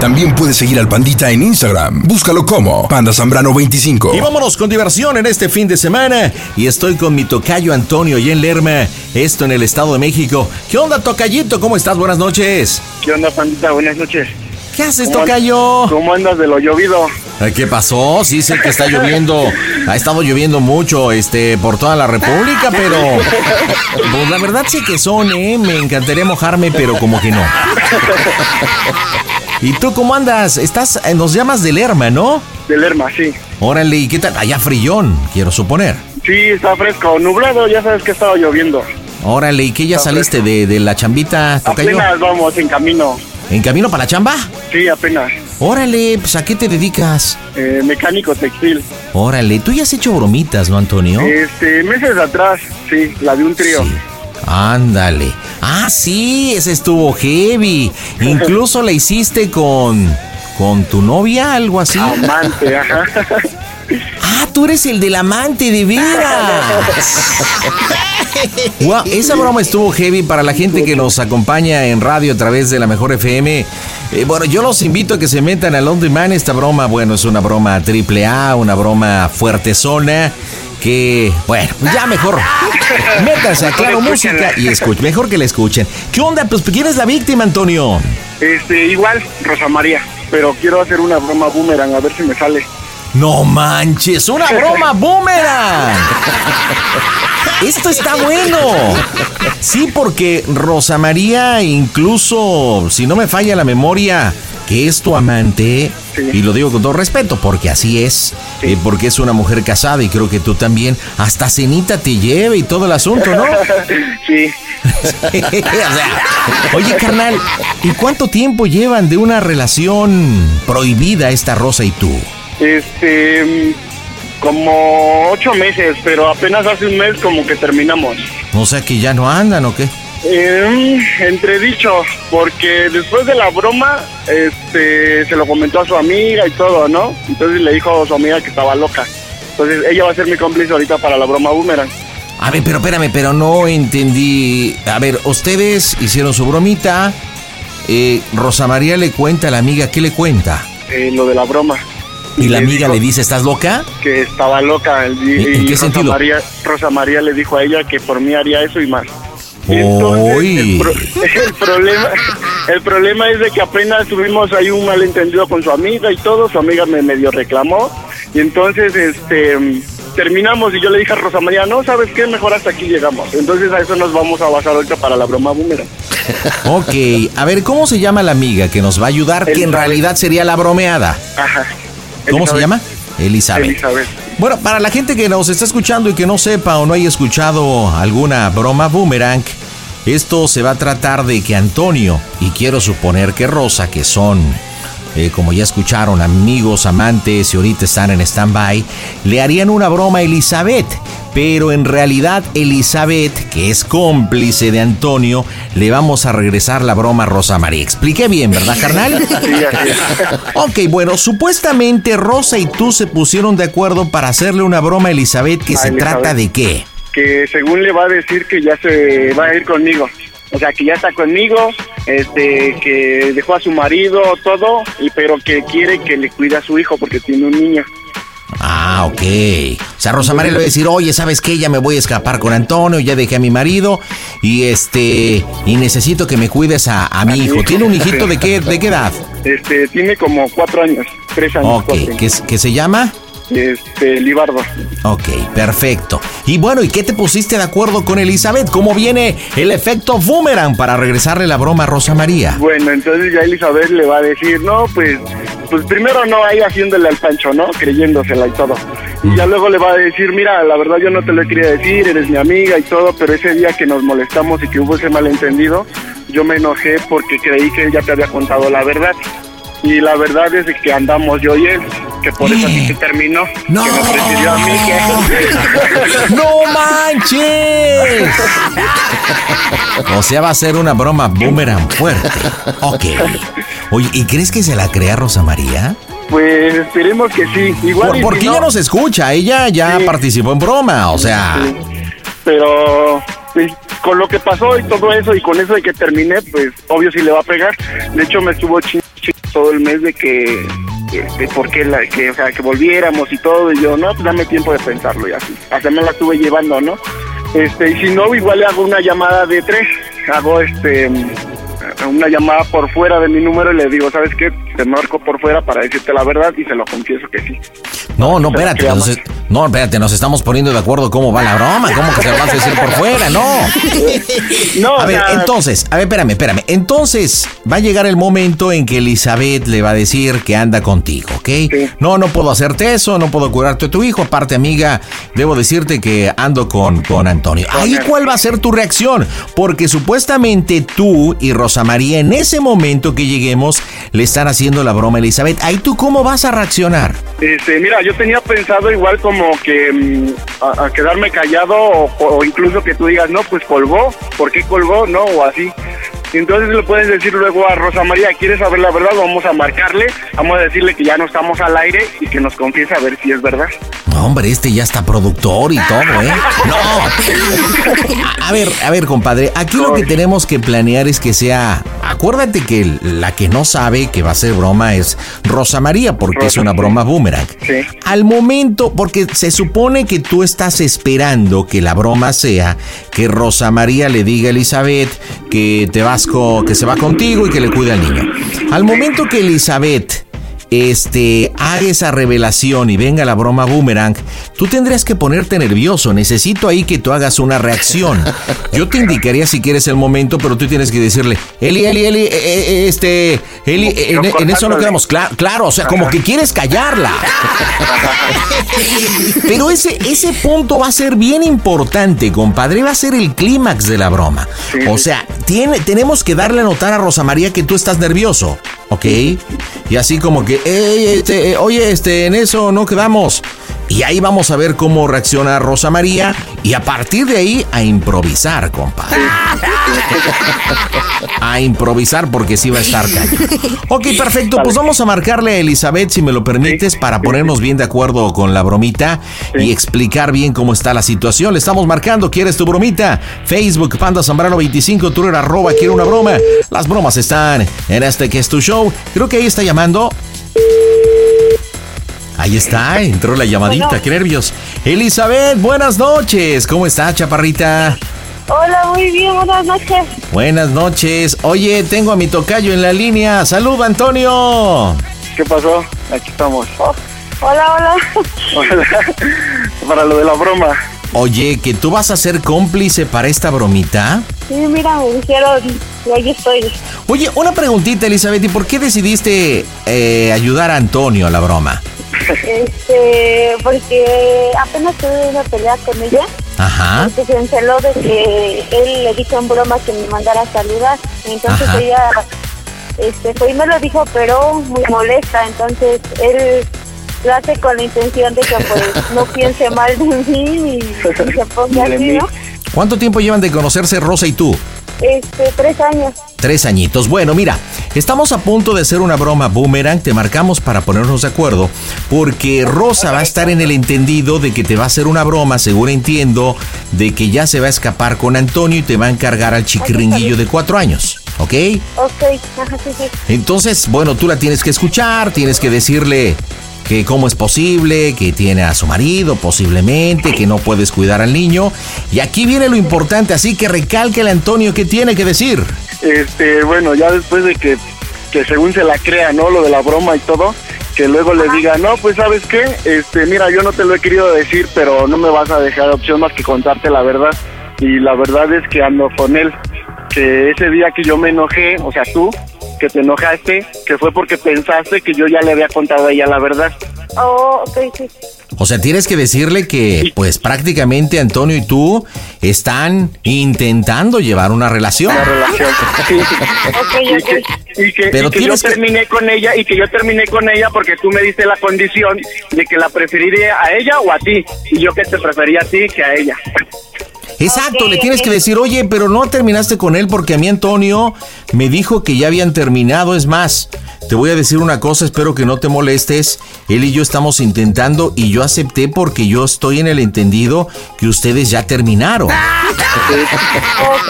También puedes seguir al Pandita en Instagram. Búscalo como Panda Zambrano 25. Y vámonos con diversión en este fin de semana. Y estoy con mi tocayo Antonio y en Lerma, esto en el Estado de México. ¿Qué onda, tocayito? ¿Cómo estás? Buenas noches. ¿Qué onda, pandita? Buenas noches. ¿Qué haces, ¿Cómo an- tocayo? ¿Cómo andas de lo llovido? ¿Qué pasó? Sí sé que está lloviendo. Ha estado lloviendo mucho este por toda la República, pero pues la verdad sí que son, ¿eh? Me encantaría mojarme, pero como que no. ¿Y tú cómo andas? Estás, nos llamas de Lerma, ¿no? De Lerma, sí. Órale, ¿y qué tal? Allá frillón, quiero suponer. Sí, está fresco. Nublado, ya sabes que ha estado lloviendo. Órale, ¿y qué ya Está saliste de, de la chambita, tocayo? Apenas vamos en camino. ¿En camino para la chamba? Sí, apenas. Órale, pues ¿a qué te dedicas? Eh, mecánico textil. Órale, tú ya has hecho bromitas, ¿no, Antonio? Este, meses atrás, sí, la de un trío. Sí. Ándale. Ah, sí, ese estuvo heavy. Incluso la hiciste con. con tu novia, algo así. Amante, ajá. Ah, tú eres el del amante, de veras. Guau, esa broma estuvo heavy para la gente que nos acompaña en radio a través de la Mejor FM. Eh, bueno, yo los invito a que se metan al On Demand. Esta broma, bueno, es una broma triple A, una broma fuerte zona. Que, bueno, ya mejor. Métanse a Claro Música y escuchen. Mejor que la escuchen. ¿Qué onda? Pues, ¿quién es la víctima, Antonio? Este, igual, Rosa María. Pero quiero hacer una broma boomerang, a ver si me sale. No manches, una broma boomerang. Esto está bueno. Sí, porque Rosa María, incluso si no me falla la memoria, que es tu amante, Sí. y lo digo con todo respeto, porque así es, Sí. eh, porque es una mujer casada y creo que tú también, hasta cenita te lleve y todo el asunto, ¿no? Sí. o sea, oye, carnal, ¿y cuánto tiempo llevan de una relación prohibida esta Rosa y tú? Este, como ocho meses, pero apenas hace un mes como que terminamos. O sea que ya no andan o qué? Eh, entredicho, porque después de la broma, este, se lo comentó a su amiga y todo, ¿no? Entonces le dijo a su amiga que estaba loca. Entonces ella va a ser mi cómplice ahorita para la broma boomerang. A ver, pero espérame, pero no entendí. A ver, ustedes hicieron su bromita. eh, Rosa María le cuenta a la amiga, ¿qué le cuenta? eh, lo de la broma. Y la amiga le dice, ¿estás loca? que estaba loca. Y, ¿En- qué Rosa sentido? María, Rosa María le dijo a ella que por mí haría eso y más. Entonces, el, pro- el problema el problema es de que apenas tuvimos ahí un malentendido con su amiga y todo, su amiga me medio reclamó y entonces este terminamos y yo le dije a Rosa María, no, ¿sabes qué? Mejor hasta aquí llegamos. Entonces a eso nos vamos a basar ahorita para la broma boomerang. Ok, a ver, ¿cómo se llama la amiga que nos va a ayudar? Que en realidad sería la bromeada. Ajá. ¿Cómo se llama? Elizabeth. Elizabeth. Bueno, para la gente que nos está escuchando y que no sepa o no haya escuchado alguna broma boomerang, esto se va a tratar de que Antonio y quiero suponer que Rosa, que son, eh, como ya escucharon, amigos, amantes y ahorita están en stand-by, le harían una broma a Elizabeth. Pero en realidad Elizabeth, que es cómplice de Antonio, le vamos a regresar la broma a Rosa María. Expliqué bien, ¿verdad, carnal? Sí. Ok, bueno, supuestamente Rosa y tú se pusieron de acuerdo para hacerle una broma a Elizabeth que A se Elizabeth. trata de qué. que según le va a decir que ya se va a ir conmigo. O sea, que ya está conmigo, este, que dejó a su marido, todo, y pero que quiere que le cuide a su hijo porque tiene un niño. Ah, ok. O sea, Rosa María le va a decir, oye, ¿sabes qué? Ya me voy a escapar con Antonio, ya dejé a mi marido y este, y necesito que me cuides a, a mi hijo. ¿Tiene un hijito de qué, de qué edad? Este, tiene como cuatro años, tres años. Ok. ¿qué, qué se llama? Este, Libardo. Ok, perfecto. Y bueno, ¿y qué te pusiste de acuerdo con Elizabeth? ¿Cómo viene el efecto boomerang para regresarle la broma a Rosa María? Bueno, entonces ya Elizabeth le va a decir, no, pues, pues primero no, ahí haciéndole al pancho, ¿no? Creyéndosela y todo. Y ya luego le va a decir, mira, la verdad yo no te lo quería decir, eres mi amiga y todo, pero ese día que nos molestamos y que hubo ese malentendido, yo me enojé porque creí que él ya te había contado la verdad. Y la verdad es que andamos yo y él, que por eso así se terminó, ¡No! que me prefirió a mí que... ¡No manches! O sea, va a ser una broma boomerang fuerte. Ok. Oye, ¿y crees que se la crea Rosa María? Pues esperemos que sí. Igual Por- porque si ella no, nos escucha, ella ya Sí. participó en broma, o sea. Sí. Pero pues, con lo que pasó y todo eso y con eso de que terminé, pues obvio sí le va a pegar. De hecho me estuvo ching ching todo el mes de que de por qué la que o sea que volviéramos y todo y yo no pues dame tiempo de pensarlo y así. Hasta me la estuve llevando no este y si no igual le hago una llamada de tres. Hago este una llamada por fuera de mi número y le digo sabes qué te marco por fuera para decirte la verdad y se lo confieso que sí No, no, espérate. nos- no, espérate, nos estamos poniendo de acuerdo cómo va la broma. ¿Cómo que se lo vas a decir por fuera? No. no A ver, entonces, a ver, espérame, espérame. Entonces, va a llegar el momento en que Elizabeth le va a decir que anda contigo, ¿ok? Sí. No, no puedo hacerte eso, no puedo curarte a tu hijo. Aparte, amiga, debo decirte que ando con, con Antonio. Ahí. ¿cuál va a ser tu reacción? Porque supuestamente tú y Rosa María, en ese momento que lleguemos, le están haciendo la broma Elizabeth. Ahí tú, ¿cómo vas a reaccionar? Este, mira, yo tenía pensado igual como que mm, a, a quedarme callado o, o incluso que tú digas, no, pues colgó, ¿por qué colgó? No, o así. Y Entonces le puedes decir luego a Rosa María, ¿quieres saber la verdad? Vamos a marcarle, vamos a decirle que ya no estamos al aire y que nos confiese a ver si es verdad. No, hombre, este ya está productor y todo, ¿eh? No. A, a ver, a ver, compadre, aquí lo que tenemos que planear es que sea. Acuérdate que la que no sabe que va a ser broma es Rosa María, porque es una broma boomerang. Sí. Al momento, porque se supone que tú estás esperando que la broma sea que Rosa María le diga a Elizabeth que te vas que se va contigo y que le cuida al niño. Al momento que Elizabeth este, haga esa revelación y venga la broma boomerang, tú tendrías que ponerte nervioso. Necesito ahí que tú hagas una reacción. Yo te indicaría si quieres el momento, pero tú tienes que decirle, Eli, Eli, Eli, eh, eh, este, Eli, eh, en, en eso no quedamos. Cla- claro, o sea, como que quieres callarla. Pero ese, ese punto va a ser bien importante, compadre. Va a ser el clímax de la broma. O sea, tiene, tenemos que darle a notar a Rosa María que tú estás nervioso. ¿Ok? Y así como que, "Ey, este, eh, oye, este, en eso no quedamos. Y ahí vamos a ver cómo reacciona Rosa María. Y a partir de ahí, a improvisar, compadre. A improvisar porque sí va a estar cañón. Ok, perfecto. Pues vamos a marcarle a Elizabeth, si me lo permites, para ponernos bien de acuerdo con la bromita y explicar bien cómo está la situación. Le estamos marcando, ¿quieres tu bromita? Facebook, Panda Zambrano 25, Twitter, arroba, quiero una broma. Las bromas están en este que es tu show. Creo que ahí está llamando. Ahí está, entró la llamadita, qué nervios. Elizabeth, buenas noches. ¿Cómo está, chaparrita? Hola, muy bien, buenas noches. Buenas noches. Oye, tengo a mi tocayo en la línea. Salud, Antonio. ¿Qué pasó? Aquí estamos. Hola, hola. Hola. Para lo de la broma. Oye, que tú vas a ser cómplice para esta bromita. Sí, mira, me dijeron, y ahí estoy. Oye, una preguntita, Elizabeth, ¿y por qué decidiste eh, ayudar a Antonio a la broma? Este, porque apenas tuve una pelea con ella. Ajá. Porque se enceló de que él le dijo en broma que me mandara a saludar. Entonces Ajá. ella este, fue y me lo dijo, pero muy molesta. Entonces él lo hace con la intención de que pues no piense mal de mí y, y se ponga así. ¿no? ¿Cuánto tiempo llevan de conocerse Rosa y tú? Este, tres años. Tres añitos. Bueno, mira, estamos a punto de hacer una broma boomerang. Te marcamos para ponernos de acuerdo. Porque Rosa va a estar en el entendido de que te va a hacer una broma, según entiendo, de que ya se va a escapar con Antonio y te va a encargar al chiquiringuillo de cuatro años. ¿Ok? Ok, ajá, sí, sí. Entonces, bueno, tú la tienes que escuchar, tienes que decirle que cómo es posible, que tiene a su marido posiblemente, que no puedes cuidar al niño. Y aquí viene lo importante, así que recálquele Antonio qué tiene que decir. Este, bueno, ya después de que, que según se la crea, ¿no? Lo de la broma y todo, que luego le diga, no, pues sabes qué, este, mira, yo no te lo he querido decir, pero no me vas a dejar opción más que contarte la verdad. Y la verdad es que ando con él, que ese día que yo me enojé, o sea, tú, que te enojaste, que fue porque pensaste que yo ya le había contado a ella la verdad. Oh, ok, sí. O sea, tienes que decirle que, pues prácticamente Antonio y tú están intentando llevar una relación. Una relación. Sí. Ok, y ok. que, y que- Pero y que yo tienes que- terminé con ella y que yo terminé con ella porque tú me diste la condición de que la preferiría a ella o a ti y yo que te prefería a ti que a ella. Exacto, le tienes que decir, oye, pero no terminaste con él porque a mí Antonio me dijo que ya habían terminado. Es más, te voy a decir una cosa, espero que no te molestes. Él y yo estamos intentando y yo acepté porque yo estoy en el entendido que ustedes ya terminaron. Ok,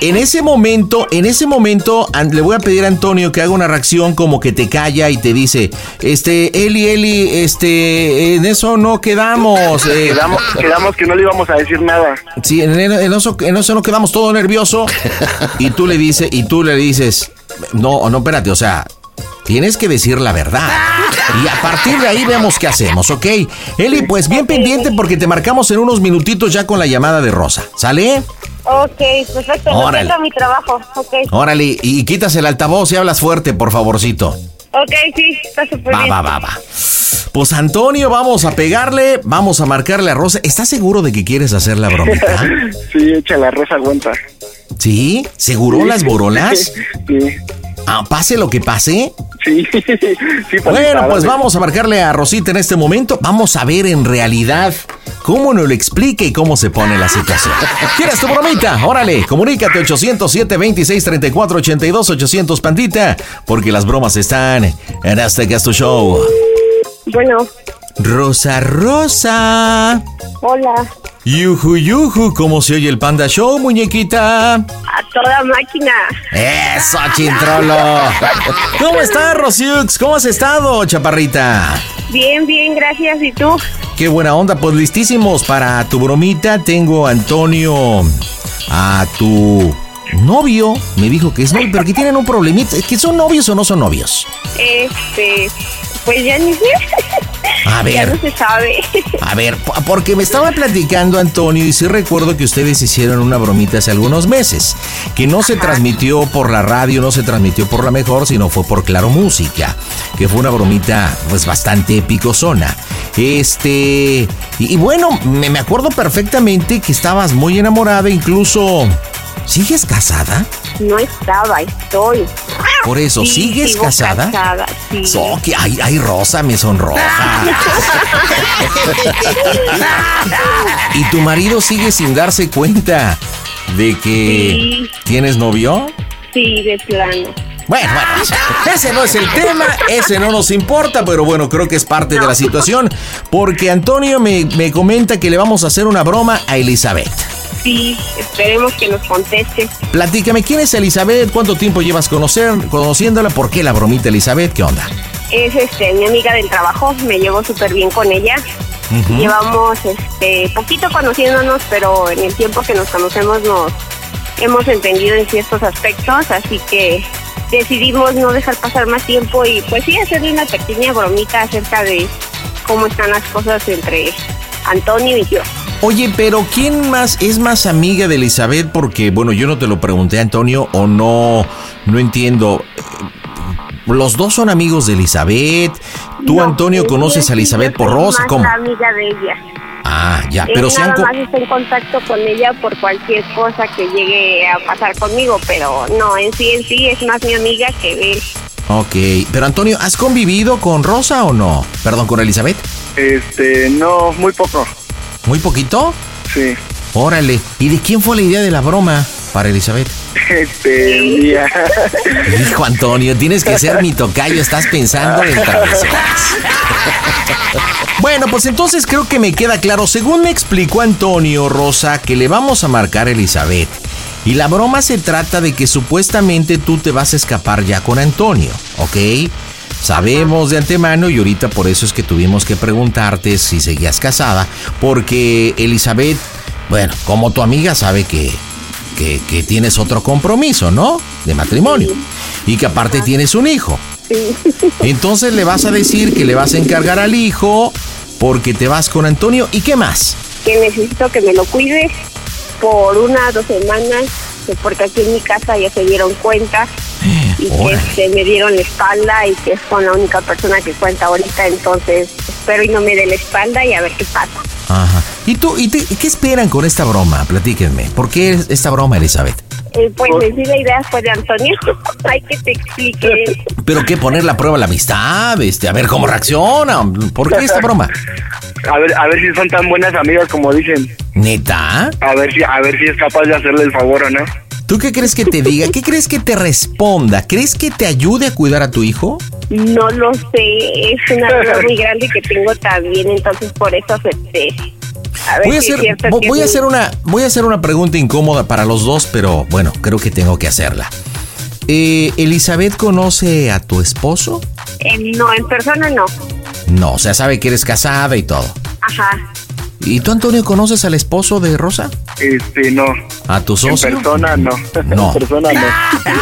En ese momento, en ese momento, le voy a pedir a Antonio que haga una reacción como que te calla y te dice, este, Eli, Eli, este, en eso no quedamos. eh, Quedamos, quedamos que no le íbamos a decir nada. Sí, en, en- en eso, en eso nos quedamos todo nervioso. Y tú le dices, y tú le dices, no, no, espérate, o sea, tienes que decir la verdad. Y a partir de ahí vemos qué hacemos, ¿ok? Eli, pues bien pendiente porque te marcamos en unos minutitos ya con la llamada de Rosa. ¿Sale? ok, perfecto. Órale. Órale. mi trabajo. Ok, Órale, y, y quitas el altavoz y hablas fuerte, por favorcito. ok, sí, está súper Va, bien. va, va, va. Pues Antonio, vamos a pegarle, vamos a marcarle a Rosa. ¿Estás seguro de que quieres hacer la bromita? Sí, echa la rosa aguanta. ¿Sí? ¿Seguro las borolas? Sí, Ah, pase lo que pase. sí, sí. Paquita, Bueno, pues vamos a marcarle a Rosita en este momento. Vamos a ver en realidad cómo nos lo explica y cómo se pone la situación. ¿Quieres tu bromita? Órale, comunícate 807 26 34 82 800 pandita, porque las bromas están en este tu show. Bueno, Rosa Rosa. hola. Yuju Yuju, ¿cómo se oye el Panda Show, muñequita? A toda máquina. Eso, chintrolo. ¿Cómo estás, Rosiux? ¿Cómo has estado, chaparrita? Bien, bien, gracias. ¿Y tú? Qué buena onda, pues listísimos para tu bromita. Tengo a Antonio, a tu novio. Me dijo que es novio, pero que tienen un problemita. ¿Que son novios o no son novios? Este, pues ya ni sé. A Ya no ver, se sabe. a ver, po- porque me estaba platicando Antonio y sí recuerdo que ustedes hicieron una bromita hace algunos meses, que no se transmitió por la radio, no se transmitió por la mejor, sino fue por Claro Música, que fue una bromita pues bastante épicozona. Este, y, y bueno, me, me acuerdo perfectamente que estabas muy enamorada, incluso, ¿sigues casada? No estaba, estoy. Por eso, Sí, ¿sigues casada? casada, sí. So, que ay, ay, Rosa, me sonroja. ¿Y tu marido sigue sin darse cuenta de que Sí. tienes novio? Sí, de plano. Bueno, bueno, ese no es el tema, ese no nos importa, pero bueno, creo que es parte de la situación, porque Antonio me, me comenta que le vamos a hacer una broma a Elizabeth. Sí, esperemos que nos conteste. Platícame, ¿quién es Elizabeth? ¿Cuánto tiempo llevas conocer, conociéndola? ¿Por qué la bromita Elizabeth? ¿Qué onda? Es este mi amiga del trabajo, me llevo súper bien con ella. Llevamos este poquito conociéndonos, pero en el tiempo que nos conocemos nos hemos entendido en ciertos aspectos, así que decidimos no dejar pasar más tiempo y pues sí hacerle una pequeña bromita acerca de cómo están las cosas entre Antonio y yo. Oye, pero ¿quién más es más amiga de Elizabeth? Porque, bueno, yo no te lo pregunté, Antonio, o no, no entiendo. Los dos son amigos de Elizabeth. Tú, No, Antonio, conoces a Elizabeth por Rosa. ¿Cómo? amiga de ella. Ah, ya, pero han... nada más está en contacto con ella por cualquier cosa que llegue a pasar conmigo, pero no, en sí, en sí es más mi amiga que él. Ok, pero Antonio, ¿has convivido con Rosa o no? Perdón, con Elizabeth. Este, no, muy poco. ¿Muy poquito? Sí. Órale. ¿Y de quién fue la idea de la broma para Elizabeth? Este, mía. Hijo Antonio, tienes que ser mi tocayo, estás pensando en travesuras. Bueno, pues entonces creo que me queda claro, según me explicó Antonio Rosa, que le vamos a marcar a Elizabeth. Y la broma se trata de que supuestamente tú te vas a escapar ya con Antonio, ¿ok? Sabemos de antemano y ahorita por eso es que tuvimos que preguntarte si seguías casada, porque Elizabeth, bueno, como tu amiga sabe que, que, que tienes otro compromiso, ¿no? De matrimonio. Y que aparte tienes un hijo. Entonces le vas a decir que le vas a encargar al hijo porque te vas con Antonio. ¿Y qué más? Que necesito que me lo cuides por una dos semanas, que porque aquí en mi casa ya se dieron cuenta y que este, me dieron la espalda y que es con la única persona que cuenta ahorita, entonces espero y no me dé la espalda y a ver qué pasa. Ajá. ¿Y tú, y te- qué esperan con esta broma? Platíquenme. ¿Por qué esta broma, Elizabeth? Eh, pues en sí la idea fue de Antonio, hay que te explique. ¿Pero qué? ¿Poner la prueba a la amistad? Este, a ver cómo reacciona. ¿Por qué esta broma? A ver, a ver si son tan buenas amigas como dicen. ¿Neta? A ver si, a ver si es capaz de hacerle el favor o no. ¿Tú qué crees que te diga? ¿Qué crees que te responda? ¿Crees que te ayude a cuidar a tu hijo? No lo sé, es una duda muy grande que tengo también, entonces por eso acepté. A ver Voy a hacer, cierto vo- que voy a hacer una, voy a hacer una pregunta incómoda para los dos, pero bueno, creo que tengo que hacerla. Eh, ¿Elizabeth conoce a tu esposo? Eh, no, en persona no. No, o sea, sabe que eres casada y todo. Ajá. ¿Y tú, Antonio, conoces al esposo de Rosa? Este, no. ¿A tu En socio? persona no. No. En persona no.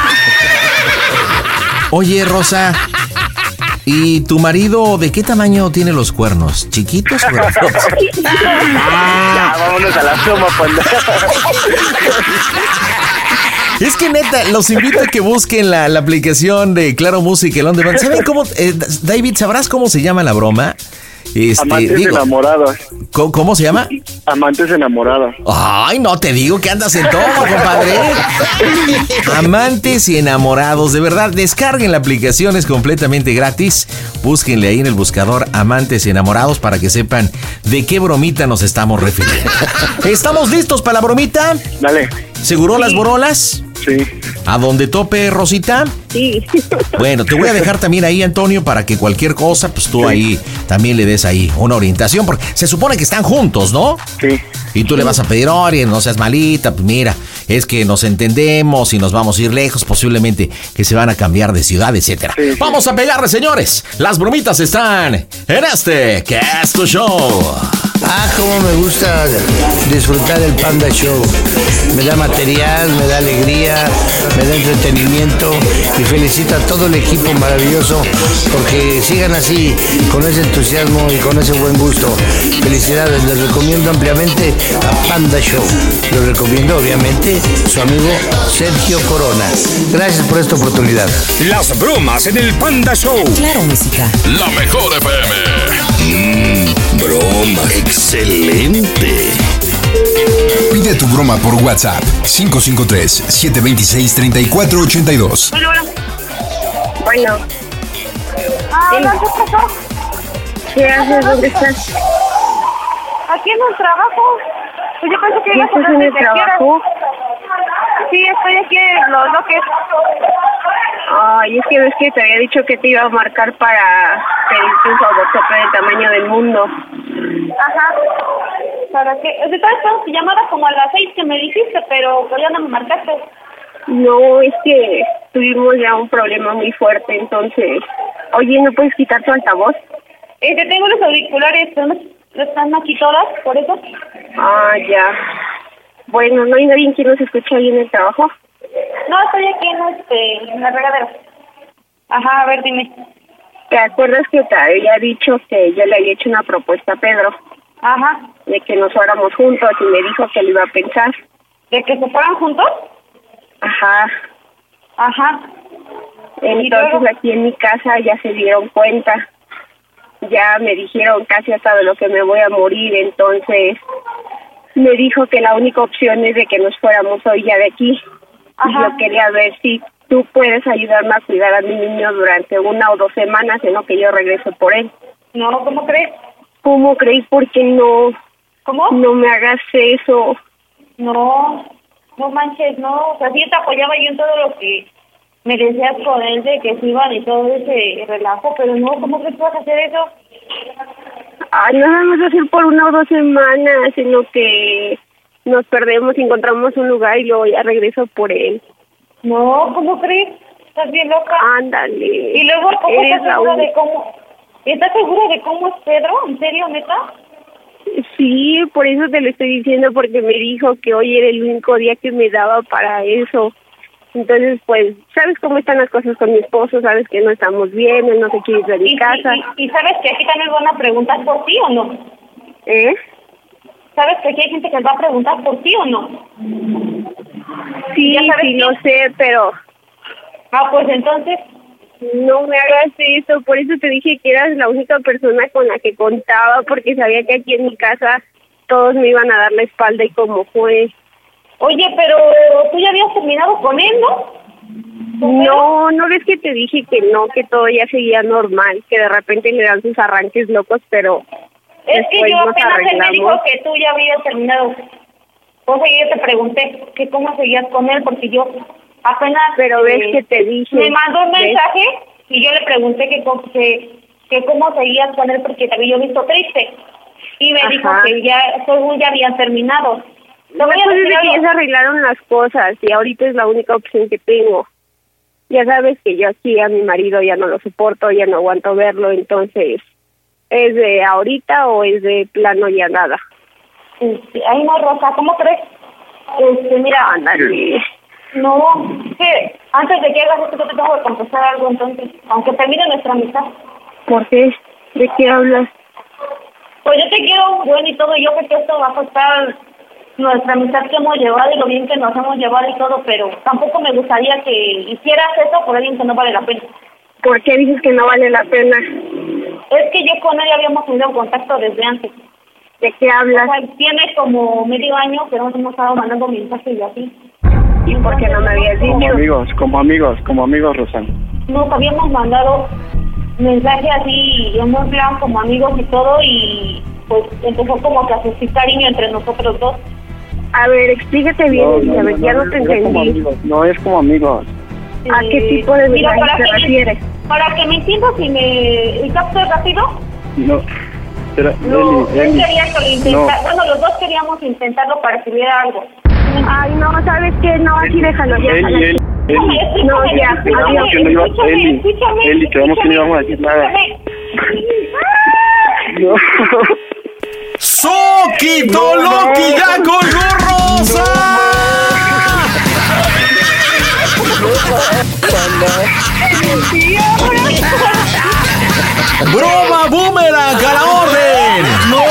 Oye, Rosa, ¿y tu marido de qué tamaño tiene los cuernos? ¿Chiquitos o grandotes? Ya, vámonos a la toma, panda. Es que neta, los invito a que busquen la, la aplicación de Claro Música, el On Demand. ¿Saben cómo, eh, David, sabrás cómo se llama la broma? Este, Amantes digo, enamorados. ¿cómo, cómo se llama? Amantes enamorados. Ay, no te digo que andas en todo, compadre. Amantes y enamorados, de verdad, descarguen la aplicación, es completamente gratis. Búsquenle ahí en el buscador Amantes y enamorados para que sepan de qué bromita nos estamos refiriendo. ¿Estamos listos para la bromita? Dale. ¿Seguro las borolas? Sí. ¿A donde tope, Rosita? Sí. Bueno, te voy a dejar también ahí, Antonio, para que cualquier cosa, pues tú ahí también le des ahí una orientación, porque se supone que están juntos, ¿no? Sí. Y tú le vas a pedir, oye, no seas malita, pues mira, es que nos entendemos y nos vamos a ir lejos, posiblemente que se van a cambiar de ciudad, etcétera. Sí, sí. Vamos a pegarle, señores. Las bromitas están en este que es tu show. Ah, cómo me gusta disfrutar el Panda Show. Me da material, me da alegría, me da entretenimiento y felicito a todo el equipo maravilloso porque sigan así, con ese entusiasmo y con ese buen gusto. Felicidades, les recomiendo ampliamente a Panda Show. Lo recomiendo obviamente su amigo Sergio Corona. Gracias por esta oportunidad. Las bromas en el Panda Show. Claro, música. La mejor FM. Mmm, broma. Excelente. Pide tu broma por WhatsApp 553-726-3482. Bueno, bueno. Bueno. ¿Qué haces? ¿Dónde estás? Aquí en el trabajo. Pues yo pensé que ¿Ya ibas a estás hablar en el desde trabajo? Sí, estoy aquí en los bloques. Ay, es que ves que te había dicho que te iba a marcar para pedirte un favor del tamaño del mundo. Ajá. ¿Para qué? O sea, esperando tu llamada como a las seis que me dijiste, pero pues ya no me marcaste. No, es que tuvimos ya un problema muy fuerte, entonces... Oye, ¿no puedes quitar tu altavoz? Es que tengo los auriculares, pero no están aquí todas, por eso. Ah, ya. Bueno, ¿no hay nadie que nos escuche ahí en el trabajo? No, estoy aquí en, este, en la regadera. Ajá, a ver, dime. ¿Te acuerdas que te había dicho que yo le había hecho una propuesta a Pedro? Ajá. De que nos fuéramos juntos y me dijo que lo iba a pensar. ¿De que se fueran juntos? Ajá. Ajá. Entonces aquí en mi casa ya se dieron cuenta. Ya me dijeron casi hasta de lo que me voy a morir. Entonces me dijo que la única opción es de que nos fuéramos hoy ya de aquí. Y yo quería ver si tú puedes ayudarme a cuidar a mi niño durante una o dos semanas lo que yo regreso por él. No, ¿cómo crees? ¿Cómo crees? Porque no... ¿Cómo? No me hagas eso. No, no manches, no. O sea, sí te apoyaba yo en todo lo que me decías con él de que se iban y todo ese relajo, pero no, ¿cómo crees que vas a hacer eso? Ay, no vamos a hacer por una o dos semanas, sino que nos perdemos, encontramos un lugar y luego ya regreso por él. No, ¿cómo crees? Estás bien loca. Ándale. Y luego, ¿cómo estás segura de cómo? ¿Estás segura de cómo es Pedro? ¿En serio, neta? Sí, por eso te lo estoy diciendo, porque me dijo que hoy era el único día que me daba para eso. Entonces, pues, ¿sabes cómo están las cosas con mi esposo? Sabes que no estamos bien, él no se quiere ir de mi casa. y, y sabes que aquí también van a preguntar por ti o no? ¿Eh? ¿Sabes que aquí hay gente que va a preguntar por ti o no? Sí, ¿Ya sabes sí, lo sé, pero Ah, pues entonces, no me hagas eso. Por eso te dije que eras la única persona con la que contaba, porque sabía que aquí en mi casa todos me iban a dar la espalda y como fue. Oye, pero tú ya habías terminado con él, ¿no? No, no ves que te dije que no, que todo ya seguía normal, que de repente le dan sus arranques locos, pero Es que yo apenas él me dijo que tú ya habías terminado. O sea, yo te pregunté que cómo seguías con él, porque yo apenas... Pero ves eh, que te dije. Me mandó un ¿ves? mensaje y yo le pregunté que, cómo- que, que cómo seguías con él, porque te había visto triste. Y me dijo que ya, según ya habían terminado. Lo voy a Después decir de que ya se arreglaron las cosas y ahorita es la única opción que tengo. Ya sabes que yo aquí a mi marido ya no lo soporto, ya no aguanto verlo, entonces, ¿es de ahorita o es de plano ya nada? Este, ay, no, Rosa, ¿cómo crees? Este, mira, Ándale. no, que antes de que hagas esto, yo te tengo que confesar algo, entonces, aunque termine nuestra amistad. ¿Por qué? ¿De qué hablas? Pues yo te quiero, bueno, y todo, yo sé que esto va a afectar nuestra amistad que hemos llevado y lo bien que nos hemos llevado y todo, pero tampoco me gustaría que hicieras eso por alguien que no vale la pena. ¿Por qué dices que no vale la pena? Es que yo con él habíamos tenido contacto desde antes. ¿De qué hablas? O sea, tiene como medio año que nos hemos estado mandando mensajes y así. ¿Y por qué no me habías Como dicho? amigos, como amigos, como amigos, Rosana. Nos habíamos mandado mensajes así un plan como amigos y todo y pues empezó como que a sentir cariño entre nosotros dos. A ver, explícate bien, Elizabeth, ya no te es como entendí. no es como amigos. ¿A qué Eh, tipo de mira, para te que me- refieres? Para que me entiendas y me y capte rápido, No. Pero, no, Eli, intentar, bueno, los dos queríamos intentarlo para que hubiera algo. Ay, no, ¿sabes qué? No, así déjalo, ya. Eli. Eli, No, ya, adiós. Que no iba- escúchame, Eli, escúchame, Eli, quedamos que no íbamos a decir nada. No. ¡Soquito Loki ya colgó Rosa! ¡Broma boomerang a la orden! ¡No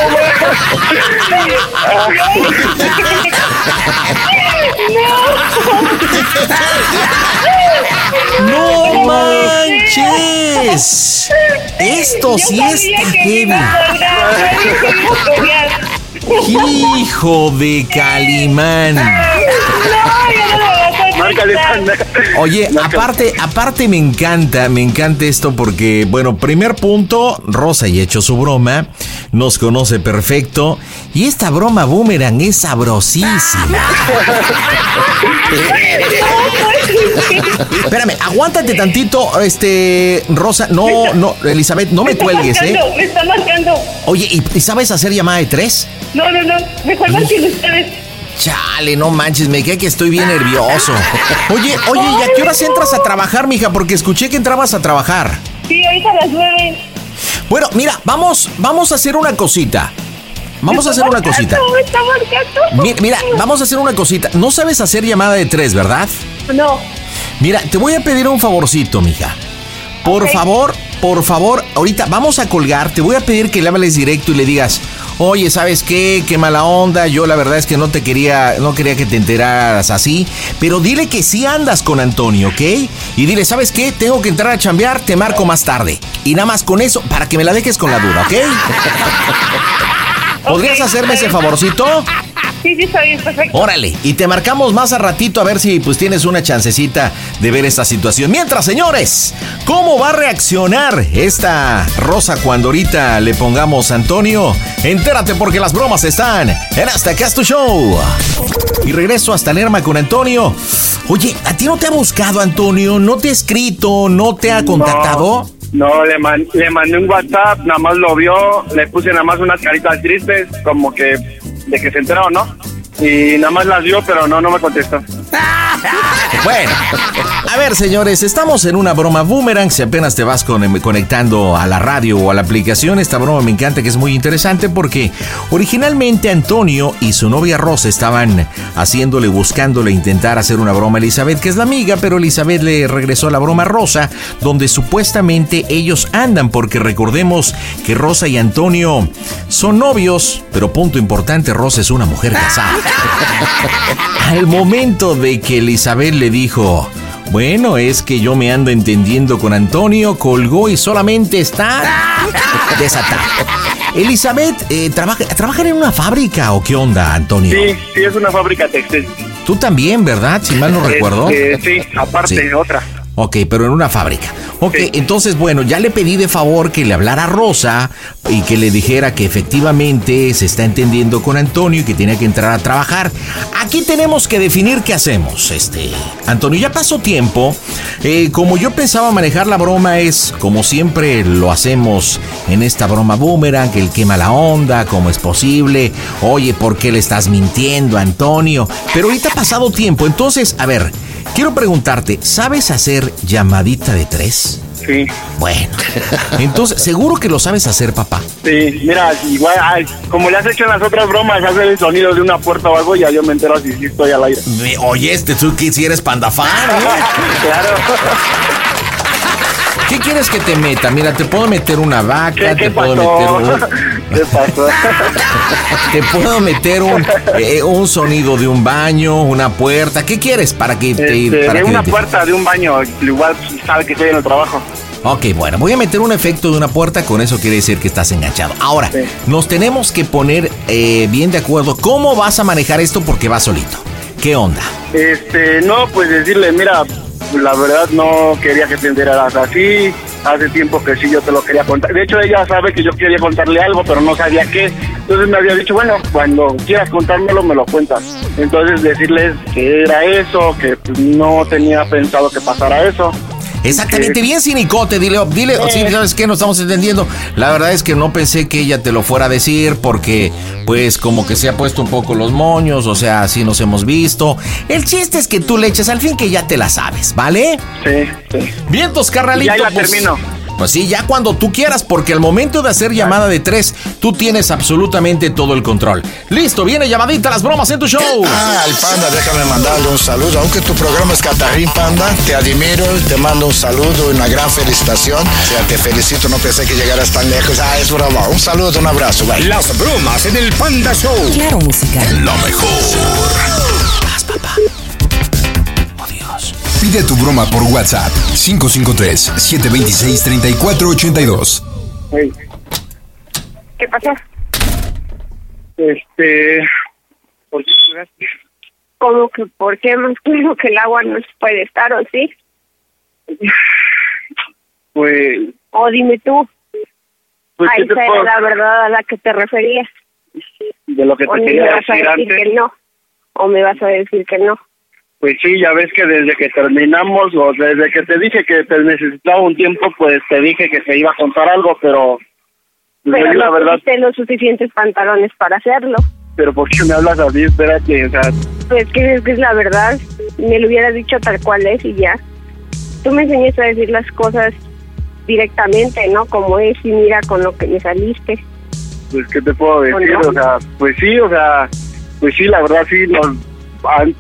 manches! Esto sí está heavy. Hijo de Calimán. Panda. Oye, aparte, aparte me encanta, me encanta esto porque, bueno, primer punto, Rosa y hecho su broma, nos conoce perfecto y esta broma boomerang es sabrosísima. Espérame, aguántate tantito, este, Rosa, no, no, Elizabeth, no me cuelgues, ¿eh? Me está marcando. Oye, ¿y, y sabes hacer llamada de tres? No, no, no. Mejor marquen ustedes. Chale, no manches, me quedé que estoy bien nervioso. Oye, oye, ¿y a qué horas entras a trabajar, mija? Porque escuché que entrabas a trabajar. Sí, ahorita a las nueve. Bueno, mira, vamos, vamos a hacer una cosita. Vamos a hacer una cosita. Me está marcando. Mi- Mira, vamos a hacer una cosita. No sabes hacer llamada de tres, ¿verdad? No. Mira, te voy a pedir un favorcito, mija. Por favor, por favor, ahorita vamos a colgar, te voy a pedir que le hables directo y le digas, oye, ¿sabes qué? Qué mala onda, yo la verdad es que no te quería, no quería que te enteraras así, pero dile que sí andas con Antonio, ¿ok? Y dile, ¿sabes qué? Tengo que entrar a chambear, te marco más tarde. Y nada más con eso, para que me la dejes con la duda, ¿ok? ¿Podrías hacerme ese favorcito? Sí, sí, está bien, perfecto. Órale, y te marcamos más a ratito a ver si pues tienes una chancecita de ver esta situación. Mientras, señores, ¿cómo va a reaccionar esta Rosa cuando ahorita le pongamos Antonio? Entérate porque las bromas están en Hasta Acá es tu show. Y regreso hasta Lerma con Antonio. Oye, ¿a ti no te ha buscado Antonio? ¿No te ha escrito? ¿No te ha contactado? No, le, man- le mandé un WhatsApp, nada más lo vio, le puse nada más unas caritas tristes, como que de que se enteró, ¿no? Y nada más las vio, pero no, no me contestó. Bueno, a ver señores, estamos en una broma boomerang. Si apenas te vas con- conectando a la radio o a la aplicación, esta broma me encanta que es muy interesante porque originalmente Antonio y su novia Rosa estaban haciéndole, buscándole intentar hacer una broma a Elizabeth, que es la amiga, pero Elizabeth le regresó la broma a Rosa, donde supuestamente ellos andan, porque recordemos que Rosa y Antonio son novios, pero punto importante, Rosa es una mujer casada. Al momento de que Elizabeth le dijo, bueno, es que yo me ando entendiendo con Antonio, colgó y solamente está desatada. Elizabeth, eh, trabaja, ¿trabajan en una fábrica o qué onda, Antonio? Sí, sí, es una fábrica textil. Tú también, ¿verdad? Si mal no recuerdo. Este, sí, aparte, Sí. otra. Ok, pero en una fábrica. Ok, entonces, bueno, ya le pedí de favor que le hablara a Rosa y que le dijera que efectivamente se está entendiendo con Antonio y que tiene que entrar a trabajar. Aquí tenemos que definir qué hacemos. Este, Antonio, ya pasó tiempo. Eh, como yo pensaba manejar la broma es, como siempre lo hacemos en esta broma boomerang, el quema la onda, cómo es posible. Oye, ¿por qué le estás mintiendo, Antonio? Pero ahorita ha pasado tiempo, entonces, a ver, quiero preguntarte, ¿sabes hacer llamadita de tres? Sí. Bueno, entonces, ¿seguro que lo sabes hacer, papá? Sí, mira, igual, ay, como le has hecho en las otras bromas, hacer el sonido de una puerta o algo, ya yo me entero si estoy al aire. Me- Oye, este, tú que si eres pandafán, claro. ¿Qué quieres que te meta? Mira, te puedo meter una vaca, ¿Qué, te qué puedo pasó? meter un... ¿Qué pasó? Te puedo meter un, eh, un sonido de un baño, una puerta. ¿Qué quieres para que te Este, para de que una te- puerta de un baño, igual sabe que estoy en el trabajo. Ok, bueno, voy a meter un efecto de una puerta, con eso quiere decir que estás enganchado. Ahora, nos tenemos que poner eh, bien de acuerdo cómo vas a manejar esto porque vas solito. ¿Qué onda? Este, no, pues decirle, mira, la verdad no quería que te enteraras así. Hace tiempo que sí yo te lo quería contar. De hecho, ella sabe que yo quería contarle algo, pero no sabía qué. Entonces me había dicho, bueno, cuando quieras contármelo, me lo cuentas. Entonces decirles que era eso, que no tenía pensado que pasara eso. Exactamente, bien cinicote, dile, dile, Eh. sí, ¿sabes qué? No estamos entendiendo. La verdad es que no pensé que ella te lo fuera a decir porque, pues, como que se ha puesto un poco los moños, o sea, así nos hemos visto. El chiste es que tú le eches al fin que ya te la sabes, ¿vale? Sí, sí. Vientos, carnalito. Y ahí la pues- termino. Pues sí, ya cuando tú quieras, porque al momento de hacer llamada de tres, tú tienes absolutamente todo el control. Listo, viene llamadita las bromas en tu show. Ah, al Panda, déjame mandarle un saludo. Aunque tu programa es Catarín Panda, te admiro, te mando un saludo, una gran felicitación. O sea, te felicito, no pensé que llegaras tan lejos. Ah, es broma. Un saludo, un abrazo. Bye. Las bromas en el Panda Show. Claro, música. Lo mejor. Pide tu broma por WhatsApp 553-726-3482. Hey, ¿Qué pasó? este, ¿por qué? ¿Cómo que por qué más claro que el agua no se puede estar o sí? Pues, O dime tú, pues a ¿qué te esa puedo- era la verdad a la que te referías. de lo que O te me quería vas a decir decir antes. que no. O me vas a decir que no. Pues sí, ya ves que desde que terminamos o desde que te dije que te necesitaba un tiempo, pues te dije que te iba a contar algo, pero Pero oye, la no verdad, los suficientes pantalones para hacerlo. pero ¿por qué me hablas así? Espérate, o sea, Pues que es que es la verdad. Me lo hubieras dicho tal cual es y ya. Tú me enseñaste a decir las cosas directamente, ¿no? Como es y mira con lo que me saliste. pues ¿qué te puedo decir? no? O sea, pues sí, o sea, pues sí, la verdad sí, nos,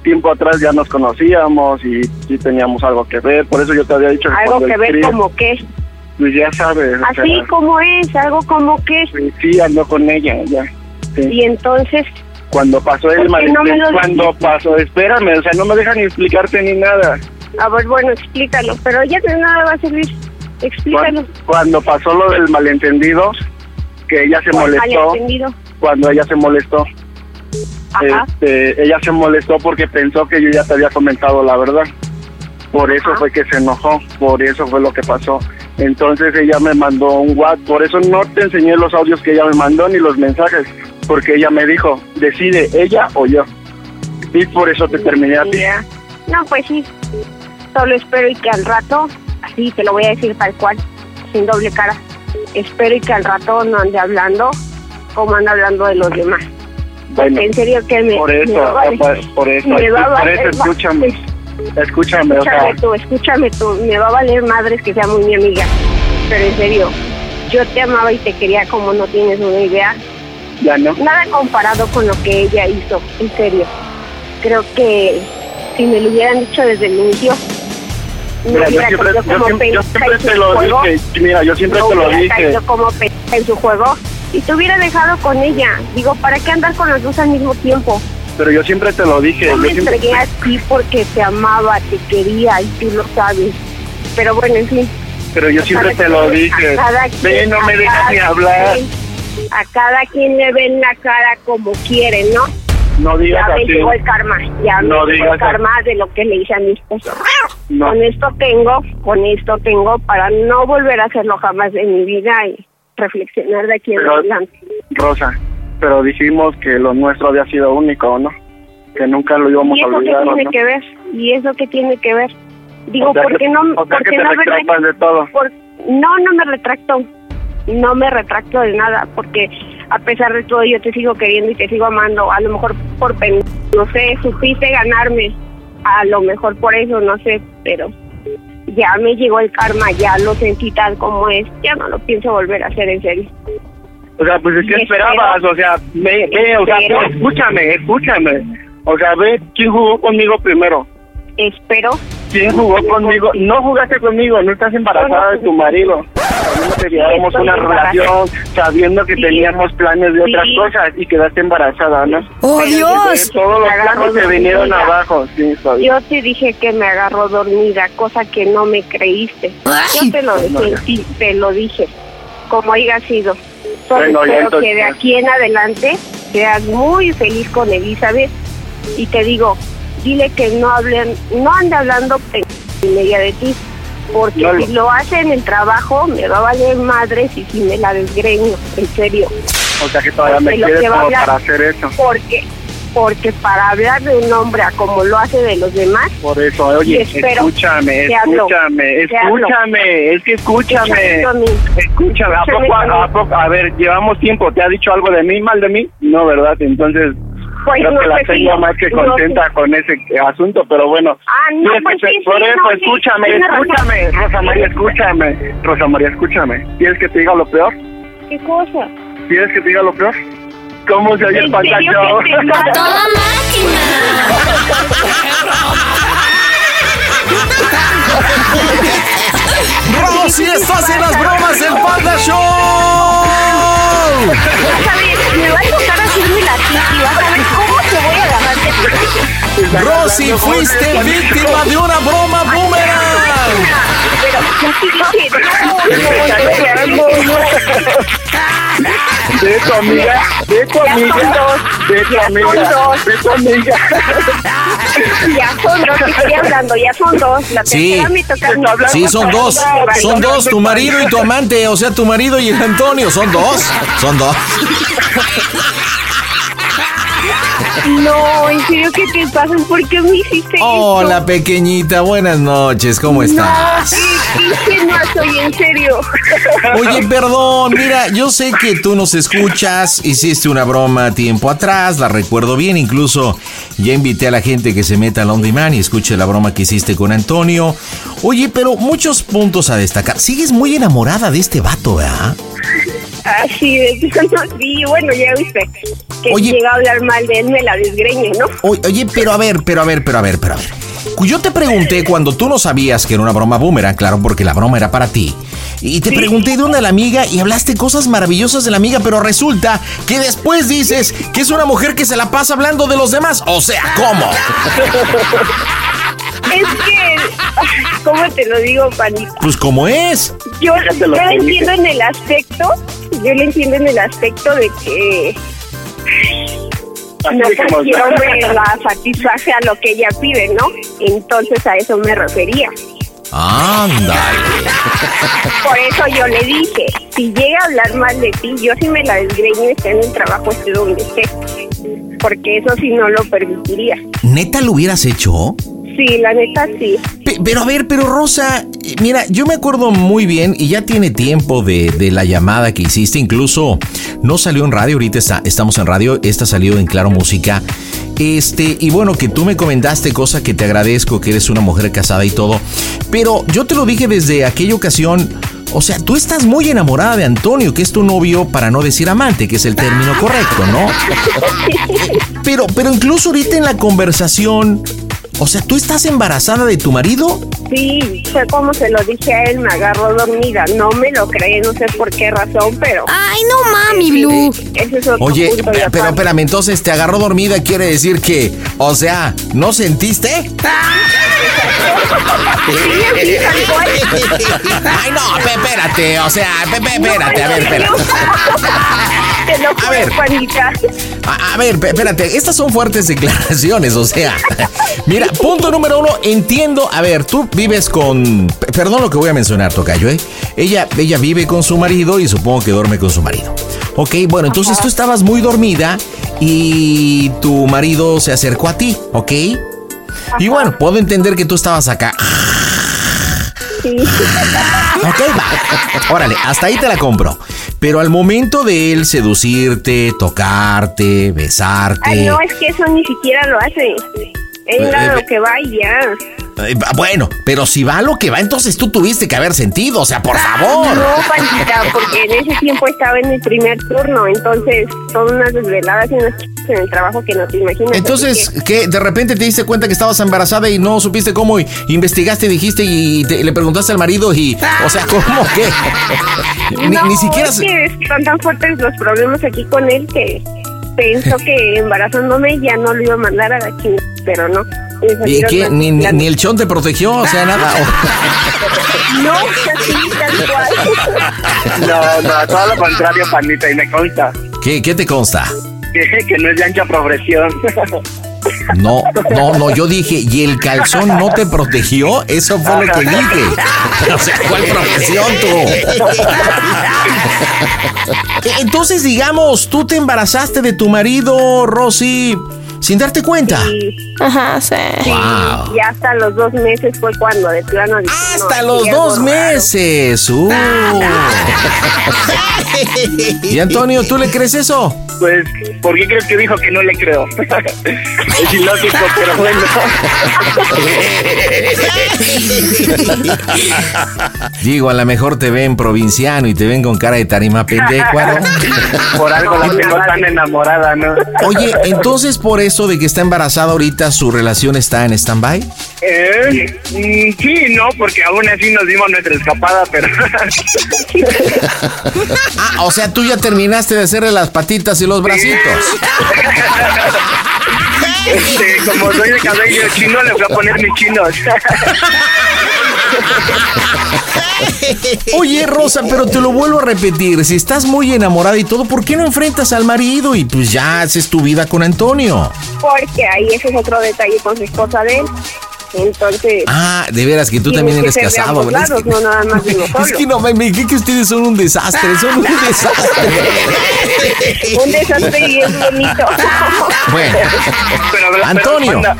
tiempo atrás ya nos conocíamos y sí teníamos algo que ver, por eso yo te había dicho que Algo que ver como qué. Pues ya sabes. o Así sea, como es, algo como pues sí, ando con ella, ya. Sí. Y entonces, Cuando pasó el ¿Por qué no cuando dijiste? pasó, espérame, o sea, no me dejan ni explicarte ni nada. a ver, bueno, explícalo. Pero ya de nada va a servir. Explícalo. Cuando, cuando pasó lo del malentendido, que ella se ¿Cuál molestó, malentendido? cuando ella se molestó. Este, ella se molestó porque pensó que yo ya te había comentado la verdad. Por eso fue que se enojó, por eso fue lo que pasó. Entonces ella me mandó un WhatsApp, por eso no te enseñé los audios que ella me mandó ni los mensajes, porque ella me dijo, decide ella o yo. Y por eso te terminé a ti. No, pues sí. Solo espero y que al rato, así te lo voy a decir tal cual, sin doble cara. Espero y que al rato no ande hablando como anda hablando de los demás. Porque Bueno, en serio que me. por eso, me va a valer- por, eso, me va a por eso, ma- escúchame, escúchame, o sea, Escúchame tú, escúchame tú. Me va a valer madres que sea muy mi amiga. Pero en serio, yo te amaba y te quería como no tienes una idea. ya no. Nada comparado con lo que ella hizo, en serio. Creo que si me lo hubieran dicho desde el inicio, Mira, yo siempre, yo siempre, siempre te lo juego. dije, mira, yo siempre no te lo dije. como en su juego y te hubiera dejado con ella. Digo, ¿para qué andar con los dos al mismo tiempo? Pero yo siempre te lo dije. Yo me siempre, entregué a ti porque te amaba, te quería y tú lo sabes. Pero bueno, en fin. pero yo siempre te lo dije. A cada Ve, quien- no me dejas ni hablar. A cada quien le ven la cara como quiere, ¿no? No digas ya me así. llegó el karma, ya No me llegó el karma de lo que le hice a mi esposo. No. Con esto tengo, con esto tengo para no volver a hacerlo jamás en mi vida y reflexionar de aquí en Pero- adelante. Rosa, pero dijimos que lo nuestro había sido único, ¿no? Que nunca lo íbamos ¿Y a eso qué olvidar, tiene ¿no? que ver? ¿Y eso qué tiene que ver? Digo, O sea ¿por que- qué no, o sea por que te no de todo. por- no, no me retracto. No me retracto de nada, porque a pesar de todo yo te sigo queriendo y te sigo amando. A lo mejor por pen, no sé, supiste ganarme. A lo mejor por eso, no sé, pero ya me llegó el karma, ya lo sentí tal como es. Ya no lo pienso volver a hacer en serio. O sea, pues es que esperabas, espero- o sea, ve, ve, o sea, escúchame, escúchame. O sea, ve, ¿quién jugó conmigo primero? Espero. ¿Quién jugó conmigo? No jugaste conmigo, no estás embarazada de tu marido. Estoy una relación, sabiendo que teníamos planes de otras cosas y quedaste embarazada, ¿no? ¡Oh, Dios! Todos los planes se vinieron abajo, sí. Yo te dije que me agarró dormida, cosa que no me creíste. Yo te lo dije, sí, te lo dije, como haya sido. Solo Bueno, ya espero entonces- que de aquí en adelante seas muy feliz con Elizabeth y te digo, dile que no hablen, no ande hablando en media de ti, porque No, si lo hace en el trabajo me va a valer madres y si me la desgreño, en serio. O sea que todavía me Porque lo quieres que va a como hablar- para hacer eso. Porque porque para hablar de un hombre a como lo hace de los demás, Por eso, oye, escúchame, escúchame, escúchame, es que escúchame. Escúchame, ¿a poco, a, a poco- a ver, llevamos tiempo, ¿te ha dicho algo de mí, mal de mí? No, ¿verdad? Entonces, Pues creo no que la tengo más que no contenta con ese asunto, pero bueno. Ah, no, pues que- sí, por sí, eso, no, sí, escúchame, tiene razón. escúchame, Rosa María, escúchame, Rosa María, escúchame. ¿Quieres que te diga lo peor? ¿Qué cosa? ¿Quieres que te diga lo peor? ¿Cómo se oye el ¿En serio pantalón? ¡Toda Rosy, estás en las bromas del Panda Show. Vas me va a tocar hacerme la tiki, vas a ver cómo te voy a agarrar Rosy, fuiste víctima de una broma boomerang. Pero. De tu amiga, de tu Ya son amiga, dos, de tu ya son amiga, dos. de tu amiga. Ya son dos, estoy hablando, ya son dos. La Sí. tercera me toca a mí. Sí, son dos. Son dos, tu marido y tu amante. O sea, tu marido y el Antonio. Son dos. Son dos. No, en serio, ¿qué te pasa? ¿Por qué me hiciste Hola, esto? pequeñita. Buenas noches. ¿Cómo estás? No, qué, no soy, en serio. Oye, perdón, mira, yo sé que tú nos escuchas, hiciste una broma tiempo atrás, la recuerdo bien, incluso ya invité a la gente que se meta al On Demand y escuche la broma que hiciste con Antonio. Oye, pero muchos puntos a destacar. Sigues muy enamorada de este vato, ¿verdad? Así de plano, sí, bueno, ya viste. Que Oye. llega a hablar mal de él, me la desgreño, ¿no? Oye, oye, pero a ver, pero a ver, pero a ver, pero a ver. Yo te pregunté cuando tú no sabías que era una broma boomerang, claro, porque la broma era para ti. Y te pregunté de dónde la amiga y hablaste cosas maravillosas de la amiga, pero resulta que después dices que es una mujer que se la pasa hablando de los demás. O sea, ¿cómo? Es que, ¿cómo te lo digo, panita? Pues como es. Yo, yo lo entiendo en el aspecto, yo lo entiendo en el aspecto de que no cualquier hombre la satisface a lo que ella pide, ¿no? Entonces a eso me refería. Ándale. Por eso yo le dije, si llega a hablar mal de ti, yo sí me la desgreño y esté en el trabajo, esté donde esté. Porque eso sí no lo permitiría. ¿Neta lo hubieras hecho? Sí, la neta sí. Pe- pero a ver, pero Rosa, mira, yo me acuerdo muy bien y ya tiene tiempo de, de la llamada que hiciste, incluso no salió en radio, ahorita está- estamos en radio, esta salió en Claro Música. Este, y bueno, que tú me comentaste, cosa que te agradezco, que eres una mujer casada y todo, pero yo te lo dije desde aquella ocasión, o sea, tú estás muy enamorada de Antonio, que es tu novio, para no decir amante, que es el término correcto, ¿no? Pero, pero incluso ahorita en la conversación, o sea, ¿tú estás embarazada de tu marido? Sí, fue como se lo dije a él, me agarró dormida. No me lo cree, no sé por qué razón, pero... Ay, no mami, Blue. Ese es otro Oye, punto de pero aparte. espérame, entonces te agarró dormida, quiere decir que, o sea, ¿no sentiste? Ay, no, pe- espérate, o sea, pe- pe- espérate, a ver, espérate. Te lo juro, ver. Juanita. A, a ver, pe- espérate, estas son fuertes declaraciones, o sea. Mira, punto número uno, entiendo, a ver, tú vives con, pe- perdón lo que voy a mencionar, Tocayo, ¿eh? Ella, ella vive con su marido y supongo que duerme con su marido. Ok, bueno, entonces tú estabas muy dormida y tu marido se acercó a ti, ¿ok? Y bueno, puedo entender que tú estabas acá. Sí. Ok, va. Órale, hasta ahí te la compro. Pero al momento de él seducirte, tocarte, besarte. Ay, no, es que eso ni siquiera lo hace. Él Eh, a lo que va y ya. Va- Bueno, pero si va lo que va, entonces tú tuviste que haber sentido, o sea, por favor. No, Panchita, porque en ese tiempo estaba en el primer turno, entonces son unas desveladas y unas chicas en el trabajo que no te imaginas. Entonces, así ¿qué? ¿De repente te diste cuenta que estabas embarazada y no supiste cómo? y investigaste, dijiste y te- le preguntaste al marido y... O sea, ¿cómo que? que- Ni, no, ni siquiera... es que están tan fuertes los problemas aquí con él que pensó que embarazándome ya no lo iba a mandar a la chingada, pero no. ¿Y qué? Ni, ni- ni el chon te protegió, o sea, nada. No, así, tal cual. No, no, todo lo contrario, panita, y me consta ¿Qué, ¿Qué te consta? que, que no es de ancha progresión. No, no, no, yo dije, ¿y el calzón no te protegió? Eso fue lo que dije. O sea, ¿cuál profesión tú? Entonces, digamos, tú te embarazaste de tu marido, Rosy, sin darte cuenta. Ajá, sí. Wow. Y hasta los dos meses fue cuando de plano dije, Hasta los dos meses. Uh. Y Antonio, ¿tú le crees eso? Pues, ¿por qué crees que dijo que no le creo? es ilógico, pero bueno. Digo, a lo mejor te ven provinciano y te ven con cara de tarima pendecuaro. Por algo la tengo tan enamorada, ¿no? Oye, entonces por eso de que está embarazada ahorita, su relación está en stand-by. Eh, mm, sí, no, porque aún así nos dimos nuestra escapada, pero... Ah, o sea, tú ya terminaste de hacerle las patitas y los bracitos. este, como soy de cabello chino, le voy a poner mis chinos. Oye, Rosa, pero te lo vuelvo a repetir. Si estás muy enamorada y todo, ¿por qué no enfrentas al marido y pues ya haces tu vida con Antonio? Porque ahí ese es otro detalle con su esposa de él. Entonces, Ah, de veras que tú también que eres casado, ¿verdad? lados, no nada más de Es que no, me, me dije que ustedes son un desastre, son un desastre. un desastre y es bonito. Bueno, Pero, pero, Antonio, manda-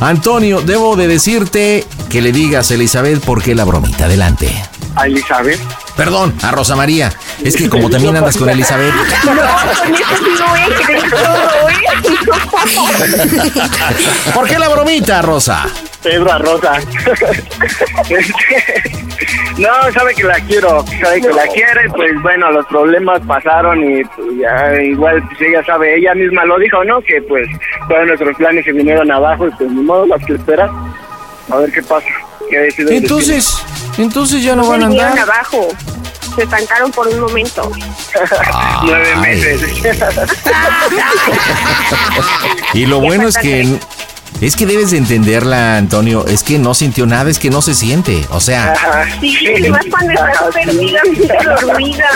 Antonio, debo de decirte que le digas a Elizabeth por qué la bromita. Adelante. a Elizabeth. Perdón, a Rosa María. Es que como también andas con Elizabeth. No, con eso sí no ¿eh? ¿Por qué la bromita, Rosa? Pedro a Rosa. No, sabe que la quiero, sabe que la quiere, pues bueno, los problemas pasaron y pues, ya igual pues ella sabe, ella misma lo dijo, ¿no? Que pues todos nuestros planes se vinieron abajo y pues ni modo, las que esperar. A ver qué pasa. qué el Entonces, ya no van a andar. abajo. se estancaron por un momento. Nueve meses. Y lo bueno es que es que debes de entenderla, Antonio. Es que no sintió nada, es que no se siente. O sea, Sí, y más cuando estás perdida, dormida.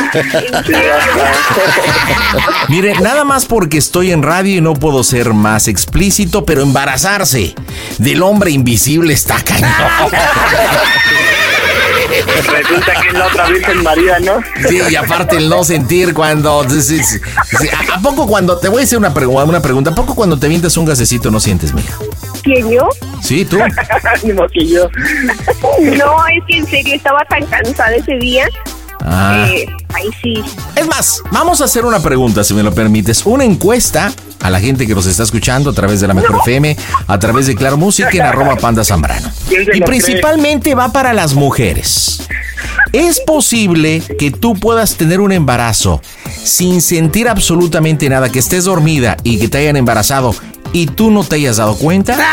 Mire, nada más porque estoy en radio y no puedo ser más explícito, pero embarazarse del hombre invisible está cañón. Resulta que es la otra Virgen María, ¿no? Sí, y aparte el no sentir cuando. sí, sí, sí. ¿A, a poco cuando. Te voy a hacer una, pregu- una pregunta. ¿A poco cuando te vientes un gasecito no sientes, mija? ¿Quién yo? Sí, tú. Ánimo que yo. No, es que en serio estaba tan cansada ese día. Ah. Eh, ahí sí. Es más, vamos a hacer una pregunta, si me lo permites. Una encuesta a la gente que nos está escuchando a través de la Mejor FM, a través de Claro Música en arroba Panda Zambrano. ¿Quién se Y principalmente va para las mujeres. ¿Es posible que tú puedas tener un embarazo sin sentir absolutamente nada, que estés dormida y que te hayan embarazado y tú no te hayas dado cuenta?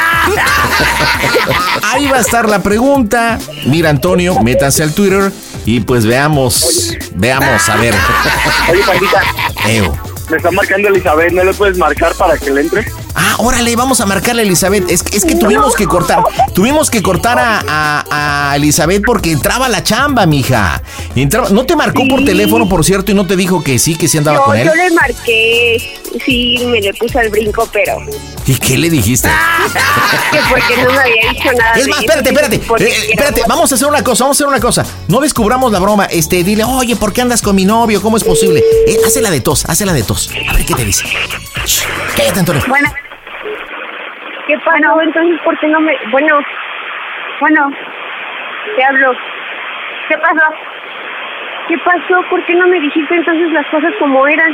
Ahí va a estar la pregunta. Mira, Antonio, métanse al Twitter y pues veamos, veamos, a ver. Oye, Pandita, Eo. me está marcando Elizabeth, ¿no le puedes marcar para que le entre? Ah, órale, vamos a marcarle a Elizabeth. Es, que- es que tuvimos que cortar, tuvimos que cortar a, a- a Elizabeth porque entraba la chamba, mija. Entraba, no te marcó por teléfono, por cierto, y no te dijo que sí, que sí andaba con él. yo le marqué, sí, me le puse al brinco, pero ¿Y qué le dijiste? que porque no me había dicho nada. Es más, espérate, espérate, eh, espérate, vamos a hacer una cosa, vamos a hacer una cosa. No descubramos la broma, este, dile, oye, ¿por qué andas con mi novio? ¿Cómo es posible? Eh, hazla de tos, hazla de tos. A ver qué te dice. Shh, cállate, Antonio. Bueno. ¿Qué pasó? Entonces, ¿por qué no me...? Bueno, bueno, te hablo. ¿Qué pasó? ¿Qué pasó? ¿Por qué no me dijiste entonces las cosas como eran?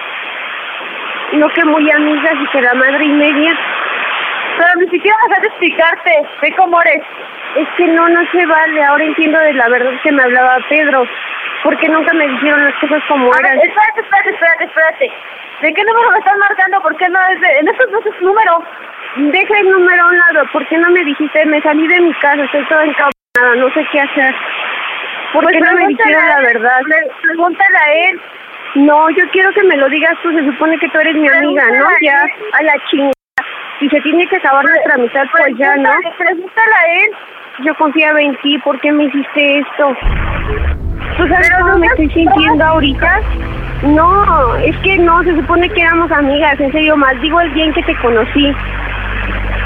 No que muy amigas y que la madre y media. Pero ni siquiera vas a explicarte de cómo eres. Es que no, no se vale. Ahora entiendo de la verdad que me hablaba Pedro. Porque nunca me dijeron las cosas como eran. espérate, espérate, espérate, espérate. ¿De qué número me estás marcando? ¿Por qué no es de... En estos no es número. Deja el número a un lado. ¿Por qué no me dijiste? Me salí de mi casa. Estoy toda encabronada. No sé qué hacer. ¿Por Pues qué no me dijeron la verdad? Pregúntale a él. No, yo quiero que me lo digas tú. Se supone que tú eres mi amiga, ¿no? Ya, a la chingada. Si se tiene que acabar nuestra amistad, pues ya, ¿no? Pregúntale a él. Yo confiaba en ti. ¿Por qué me hiciste esto? ¿Tú sabes cómo me estoy sintiendo ahorita? No, es que no, se supone que éramos amigas, en serio, maldigo el día en que te conocí.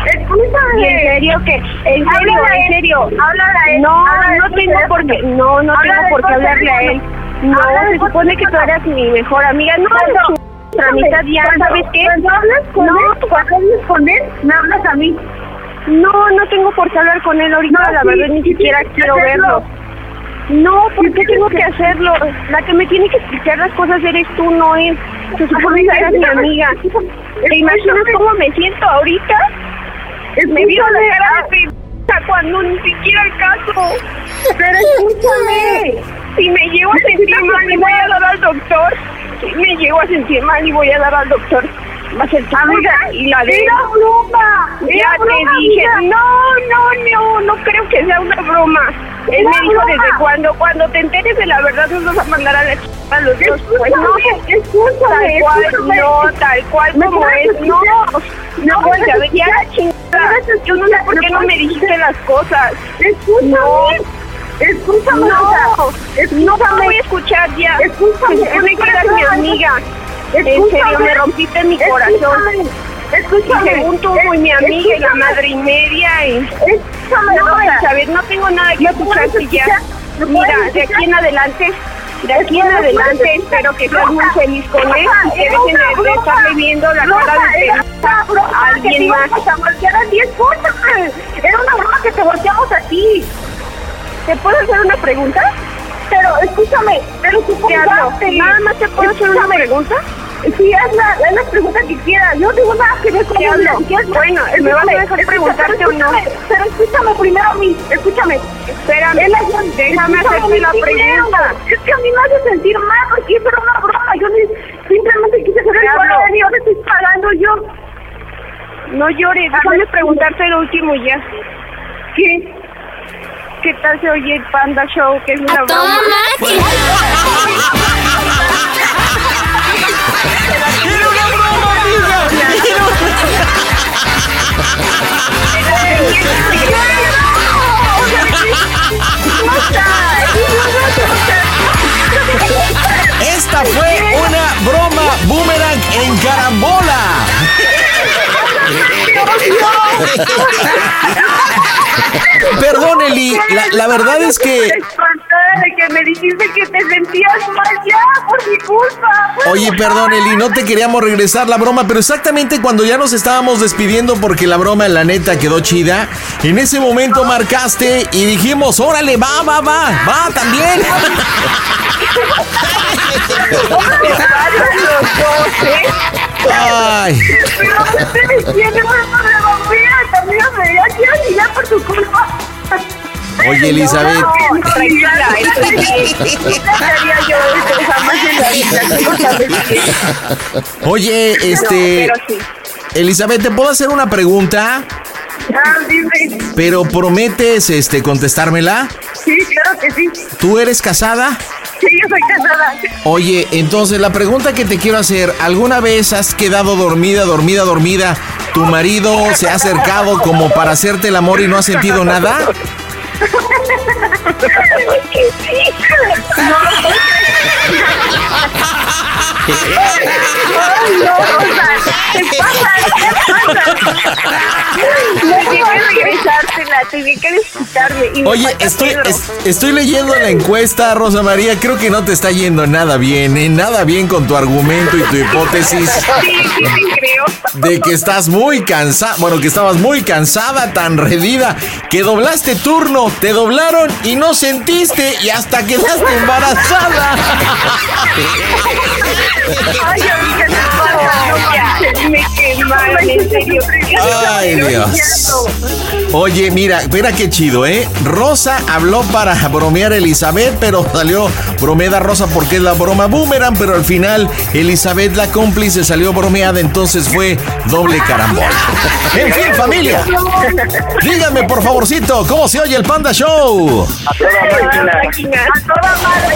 Escúchame. En serio que, en serio, en serio. Háblale a él. No, no tengo por qué, no, no tengo por qué hablarle a él. No, se supone que tú eras mi mejor amiga. No, nuestra amistad ya, ¿sabes qué? Cuando hablas con No. él, cuando hablas con él, me hablas a mí. No, no tengo por qué hablar con él ahorita, No, la verdad ni siquiera quiero verlo. No, ¿por qué tengo que hacerlo? La que me tiene que explicar las cosas eres tú, no él. Se supone que eres mi amiga. ¿Te imaginas cómo me siento ahorita? Me vio la cara de cuando ni siquiera el caso. Pero escúchame. Si me llego a sentir mal y voy a dar al doctor. Si me llego a sentir mal y voy a dar al doctor. Va a ser y la de era broma. Ya te dije, amiga. no, no, no, no creo que sea una broma. Él me dijo desde cuando, cuando te enteres de la verdad nos vas a mandar a la chica a los dos. Pues no, Escúchame, tal cual, escúchame. no, tal cual ¿Me como es, no, no, ¿Me puedes ya, ya Yo no sé por qué no me dijiste las cosas. Escúchame. No. Escúchame. No, no te voy a escuchar ya. Escúchame, supone que eras mi amiga. En serio, me rompiste mi corazón. Escúchame. Y según tú, muy mi amiga y la madre y media. Y... Escúchame, No. Elizabeth, no tengo nada que ¿Me puedes escucharte ya. Mira, de aquí en adelante, de aquí en ¿Me puedes adelante, espero que seas muy feliz con él y que dejen de, estarle viendo la cara de era pendeja una broma a que te alguien íbamos a voltear a ti, escúchame. Era una broma que te volteamos a ti. ¿Te puedo hacer una pregunta? Pero escúchame, pero tú Te hablo. colgaste. Nada más te puedo hacer una pregunta. Sí, haz la, haz la pregunta que quieras. Yo no tengo nada que ver con eso, hablo. Bueno, ¿me vas a dejar preguntarte o no? Pero escúchame primero a mí, escúchame. Espérame, la- déjame hacerte la primero. pregunta. Es que a mí me hace sentir mal porque eso era una broma. Yo ni, simplemente quise hacer el y ahora estoy pagando yo. No llore, déjame preguntarte lo último ya. ¿Qué? ¿Qué tal se oye el Panda Show? Que es una broma. Toda una broma, amiga! Esta fue una broma boomerang en carambola Perdón, Eli, la, verdad es que... Que me dijiste que te sentías mal ya por mi culpa. Oye, perdón, Eli, no te queríamos regresar la broma, pero exactamente cuando ya nos estábamos despidiendo porque la broma en la neta quedó chida, en ese momento marcaste y dijimos, órale, va, va, va, va también. Ay. Oye, Elizabeth. Oye, este. Elizabeth, ¿te puedo hacer una pregunta? Pero prometes este contestármela. Sí, claro que sí. ¿Tú eres casada? Oye, entonces la pregunta que te quiero hacer, ¿alguna vez has quedado dormida, dormida, dormida? ¿Tu marido se ha acercado como para hacerte el amor y no has sentido nada? Que Ay, no, Rosa, ¿qué pasa? ¿Qué pasa? No llegué a regresártela, tuve que desquitarme. y me Oye, falta estoy, Pedro. es- estoy leyendo la encuesta, Rosa María. Creo que no te está yendo nada bien, ¿eh? Nada bien con tu argumento y tu hipótesis Sí, sí, creo. de que estás muy cansada. Bueno, que estabas muy cansada, tan redida, que doblaste turno, te doblaron y no sentiste y hasta quedaste embarazada. Ay, amiga, ¿qué pasa? No manches, me quemaron, en serio. Ay, No Dios. Oye, mira, mira qué chido, ¿eh? Rosa habló para bromear a Elizabeth, pero salió bromeda Rosa porque es la broma boomerang, pero al final Elizabeth, la cómplice, salió bromeada, entonces fue doble carambola. En fin, familia, díganme por favorcito, ¿cómo se oye el Panda Show? A toda madre.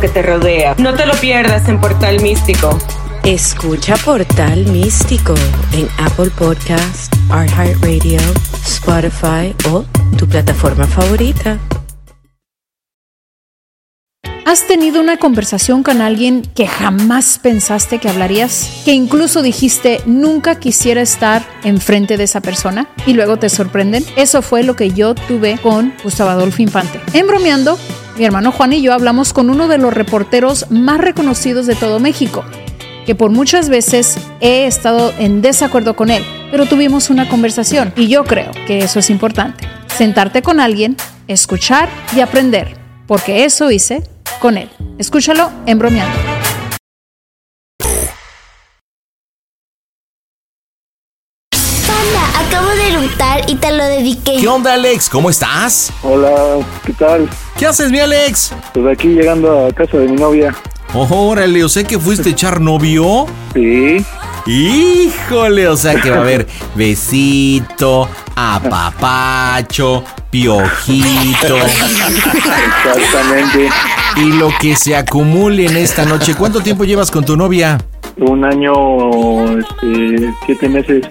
que te rodea. No te lo pierdas en Portal Místico. Escucha Portal Místico en Apple Podcast, iHeartRadio, Spotify o tu plataforma favorita. ¿Has tenido una conversación con alguien que jamás pensaste que hablarías? Que incluso dijiste nunca quisiera estar enfrente de esa persona y luego te sorprenden. Eso fue lo que yo tuve con Gustavo Adolfo Infante. En bromeando, mi hermano Juan y yo hablamos con uno de los reporteros más reconocidos de todo México, que por muchas veces he estado en desacuerdo con él, pero tuvimos una conversación y yo creo que eso es importante. Sentarte con alguien, escuchar y aprender, porque eso hice con él. Escúchalo en bromeando. Eructar y te lo dediqué. ¿Qué onda, Alex? ¿Cómo estás? Hola, ¿qué tal? ¿Qué haces, mi Alex? Pues aquí llegando a casa de mi novia. Órale, o sea que fuiste a echar novio. Sí. Híjole, o sea que va a haber besito, apapacho, piojito. Exactamente. Y lo que se acumule en esta noche. ¿Cuánto tiempo llevas con tu novia? Un año, este, siete meses.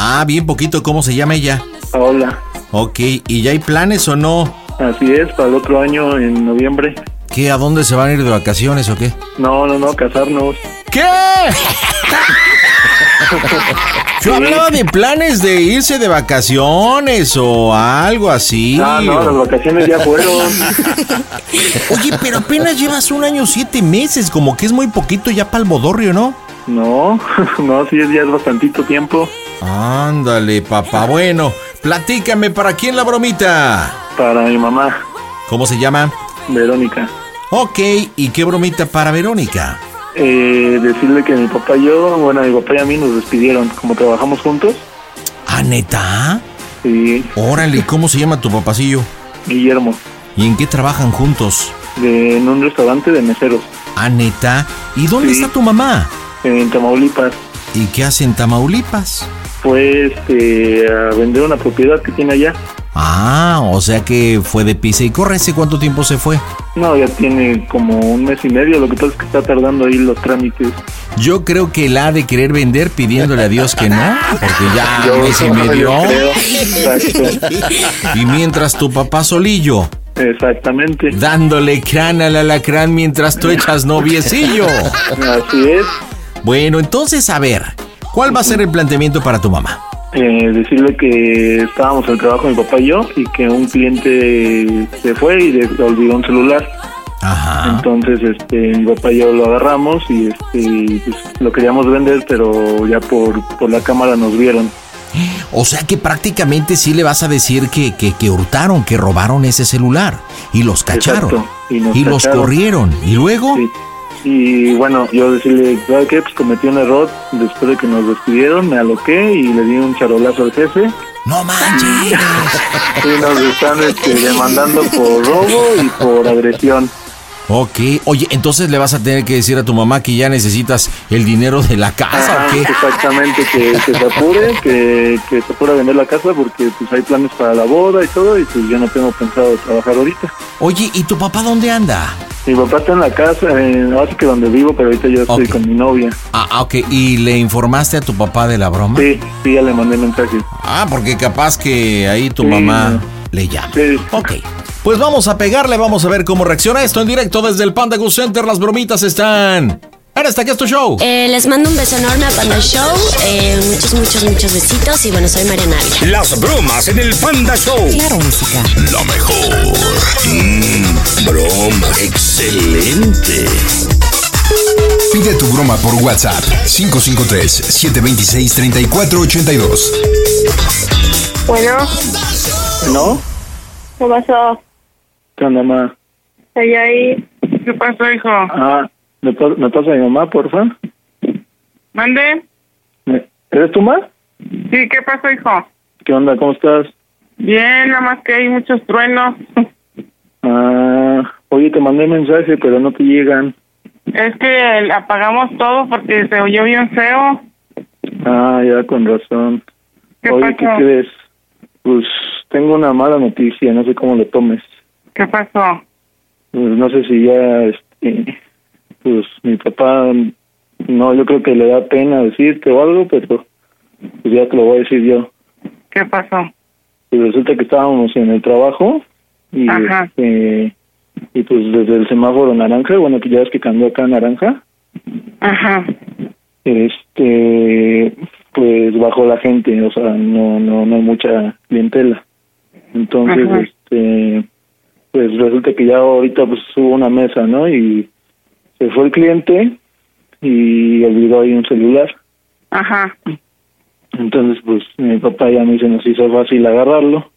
Ah, bien poquito. ¿Cómo se llama ella? Paola. Ok, ¿y ya hay planes o no? Así es, para el otro año en noviembre. ¿Qué? ¿A dónde se van a ir de vacaciones o qué? No, no, no, casarnos. ¿Qué? Yo hablaba de planes de irse de vacaciones o algo así. Ah, no, las vacaciones ya fueron. Oye, pero apenas llevas un año siete meses, como que es muy poquito ya para el bodorrio, ¿no? No, no, sí, ya es bastantito tiempo. Ándale, papá. Bueno, platícame, ¿para quién la bromita? Para mi mamá. ¿Cómo se llama? Verónica. Ok, ¿y qué bromita para Verónica? Eh, decirle que mi papá y yo, bueno, mi papá y a mí nos despidieron, como trabajamos juntos. ¿Ah, neta? Sí. Órale, ¿cómo se llama tu papacillo? Guillermo. ¿Y en qué trabajan juntos? De, en un restaurante de meseros. ¿Ah, neta? ¿Y dónde Sí. está tu mamá? En Tamaulipas. ¿Y qué hace en Tamaulipas? Fue este, a vender una propiedad que tiene allá. Ah, o sea que fue de pisa y corre. ¿Hace cuánto tiempo se fue? No, ya tiene como un mes y medio. Lo que pasa es que está tardando ahí los trámites. Yo creo que la ha de querer vender pidiéndole a Dios que no, porque ya Yo- un mes y medio. Exacto. Y mientras tu papá solillo, Exactamente. dándole crán al alacrán mientras tú echas noviecillo. Así es. Bueno, entonces, a ver, ¿cuál va a ser el planteamiento para tu mamá? Eh, decirle que estábamos en el trabajo mi papá y yo y que un cliente se fue y le olvidó un celular. Ajá. Entonces, este, mi papá y yo lo agarramos y este, pues, lo queríamos vender, pero ya por, por la cámara nos vieron. O sea que prácticamente sí le vas a decir que, que, que hurtaron, que robaron ese celular y los cacharon Exacto, y los corrieron. ¿Y luego? Sí. Y bueno, yo decirle, ¿sabe qué? Pues cometí un error después de que nos despidieron, me aloqué y le di un charolazo al jefe. ¡No manches! Y nos están este, demandando por robo y por agresión. Ok, oye, entonces le vas a tener que decir a tu mamá que ya necesitas el dinero de la casa o qué? Exactamente, que, que se apure, que, que se apure a vender la casa porque pues hay planes para la boda y todo y pues yo no tengo pensado trabajar ahorita. Oye, ¿y tu papá dónde anda? Mi papá está en la casa, en la base que donde vivo, pero ahorita yo estoy con mi novia. Ah, ah, ok, ¿y le informaste a tu papá de la broma? Sí, sí, ya le mandé mensaje. Ah, porque capaz que ahí tu Sí, mamá le llama. Sí. Ok. Pues vamos a pegarle, vamos a ver cómo reacciona esto en directo desde el Panda Goose Center. Las bromitas están. Está, que es tu show. Eh, les mando un beso enorme a Panda Show. eh, muchos, muchos, muchos besitos. Y bueno, soy Mariana. Ávila. Las bromas en el Panda Show. Claro, música. Lo mejor. Mm, broma. Excelente. Pide tu broma por WhatsApp 553-726-3482. Bueno, ¿No? ¿qué pasó? ¿Qué onda, ma? Estoy ahí. ¿Qué pasó, hijo? Ah, ¿me, pa- me pasa a mi mamá, porfa? ¿Mande? ¿Me- ¿Eres tu ma? Sí, ¿qué pasó, hijo? ¿Qué onda? ¿Cómo estás? Bien, nada más que hay muchos truenos. Ah, oye, te mandé mensaje, pero no te llegan. Es que apagamos todo porque se oyó bien feo. Ah, ya, con razón. ¿Qué Oye, ¿qué pasó? crees? Pues tengo una mala noticia, no sé cómo lo tomes. ¿Qué pasó? Pues no sé si ya, este, pues mi papá, no, yo creo que le da pena decirte o algo, pero pues ya te lo voy a decir yo. ¿Qué pasó? Pues resulta que estábamos en el trabajo y, Ajá. este, y pues desde el semáforo naranja, bueno, que ya ves que cambió acá a naranja, Ajá. este, pues bajó la gente, o sea, no, no, no hay mucha clientela. Entonces, Ajá. este, pues resulta que ya ahorita pues hubo una mesa, ¿no? Y se fue el cliente y olvidó ahí un celular. Ajá. Entonces, pues mi papá ya me se nos hizo fácil agarrarlo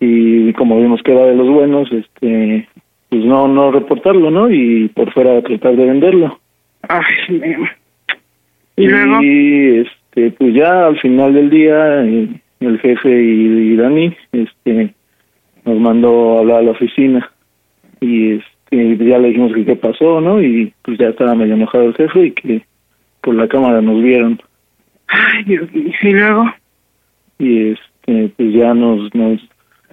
y como vimos que era de los buenos, este, pues no, no reportarlo, ¿no? Y por fuera tratar de venderlo. Ay, mi- ¿Y luego? Y este, pues ya al final del día, eh, el jefe y, y Dani, este, nos mandó a hablar a la oficina y este, ya le dijimos que qué pasó, ¿no? Y pues ya estaba medio enojado el jefe y que por la cámara nos vieron Ay, Dios mío. ¿Y luego? y este, pues ya nos, nos,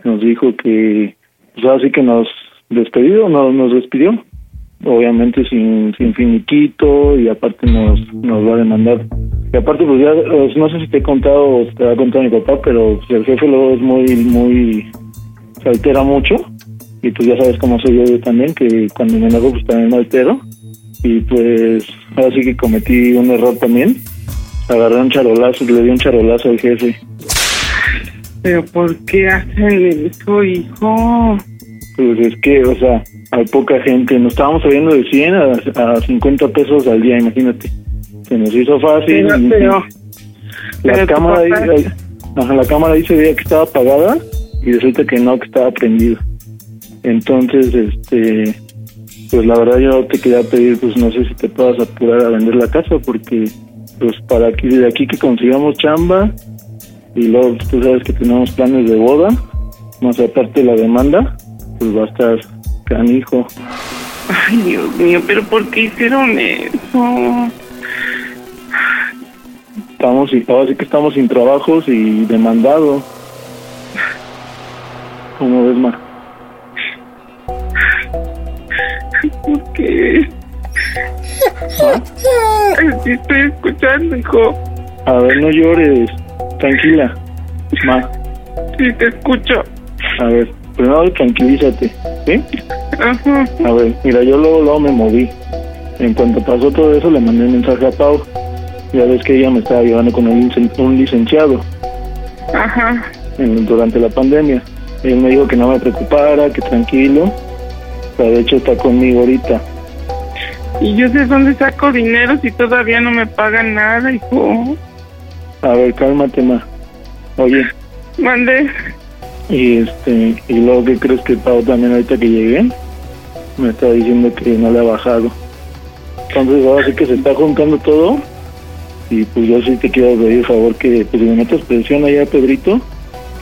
nos dijo que, pues así que nos despedió, no, nos despidió. obviamente sin, sin finiquito y aparte nos, nos va a demandar. Y aparte, pues ya, no sé si te he contado o te ha contado mi papá, pero el jefe luego es muy, muy, se altera mucho. Y pues ya sabes cómo soy yo también, que cuando me enojo pues también me altero. Y pues ahora sí que cometí un error también. Agarré un charolazo, le di un charolazo al jefe. Pero ¿por qué hacen eso, hijo? Pues es que, o sea, hay poca gente. Nos estábamos saliendo de 100 a, a 50 pesos al día, imagínate. Se nos hizo fácil. Pero, pero, la pero cámara ajá, la cámara dice veía que estaba apagada y resulta que no, que estaba prendida. Entonces, este, pues la verdad yo te quería pedir, pues no sé si te puedas apurar a vender la casa porque, pues para aquí, de aquí que consigamos chamba y luego pues, tú sabes que tenemos planes de boda, más aparte la demanda, pues va a estar canijo. Ay, Dios mío, pero ¿por qué hicieron eso? Estamos, y ahora sí que estamos sin trabajos y demandado. ¿Cómo ves, ma? ¿Por qué? Ay, sí estoy escuchando, hijo. A ver, no llores. Tranquila. Ma, Sí, te escucho. a ver, primero tranquilízate. ¿Sí? Ajá. A ver, mira, yo luego, luego me moví. En cuanto pasó todo eso, le mandé un mensaje a Pau. Ya ves que ella me estaba llevando con un, licen- un licenciado Ajá. en- durante la pandemia. Él me dijo que no me preocupara, que tranquilo. O sea, de hecho está conmigo ahorita. Y yo sé dónde saco dinero si todavía no me pagan nada, hijo. A ver, cálmate, ma. Oye, Mandé. y este, y luego, ¿qué crees que Pau también ahorita que llegué? Me está diciendo que no le ha bajado. Entonces ahora sí que se está juntando todo. Y pues yo sí te quiero pedir favor que pues le metas presión allá a Pedrito,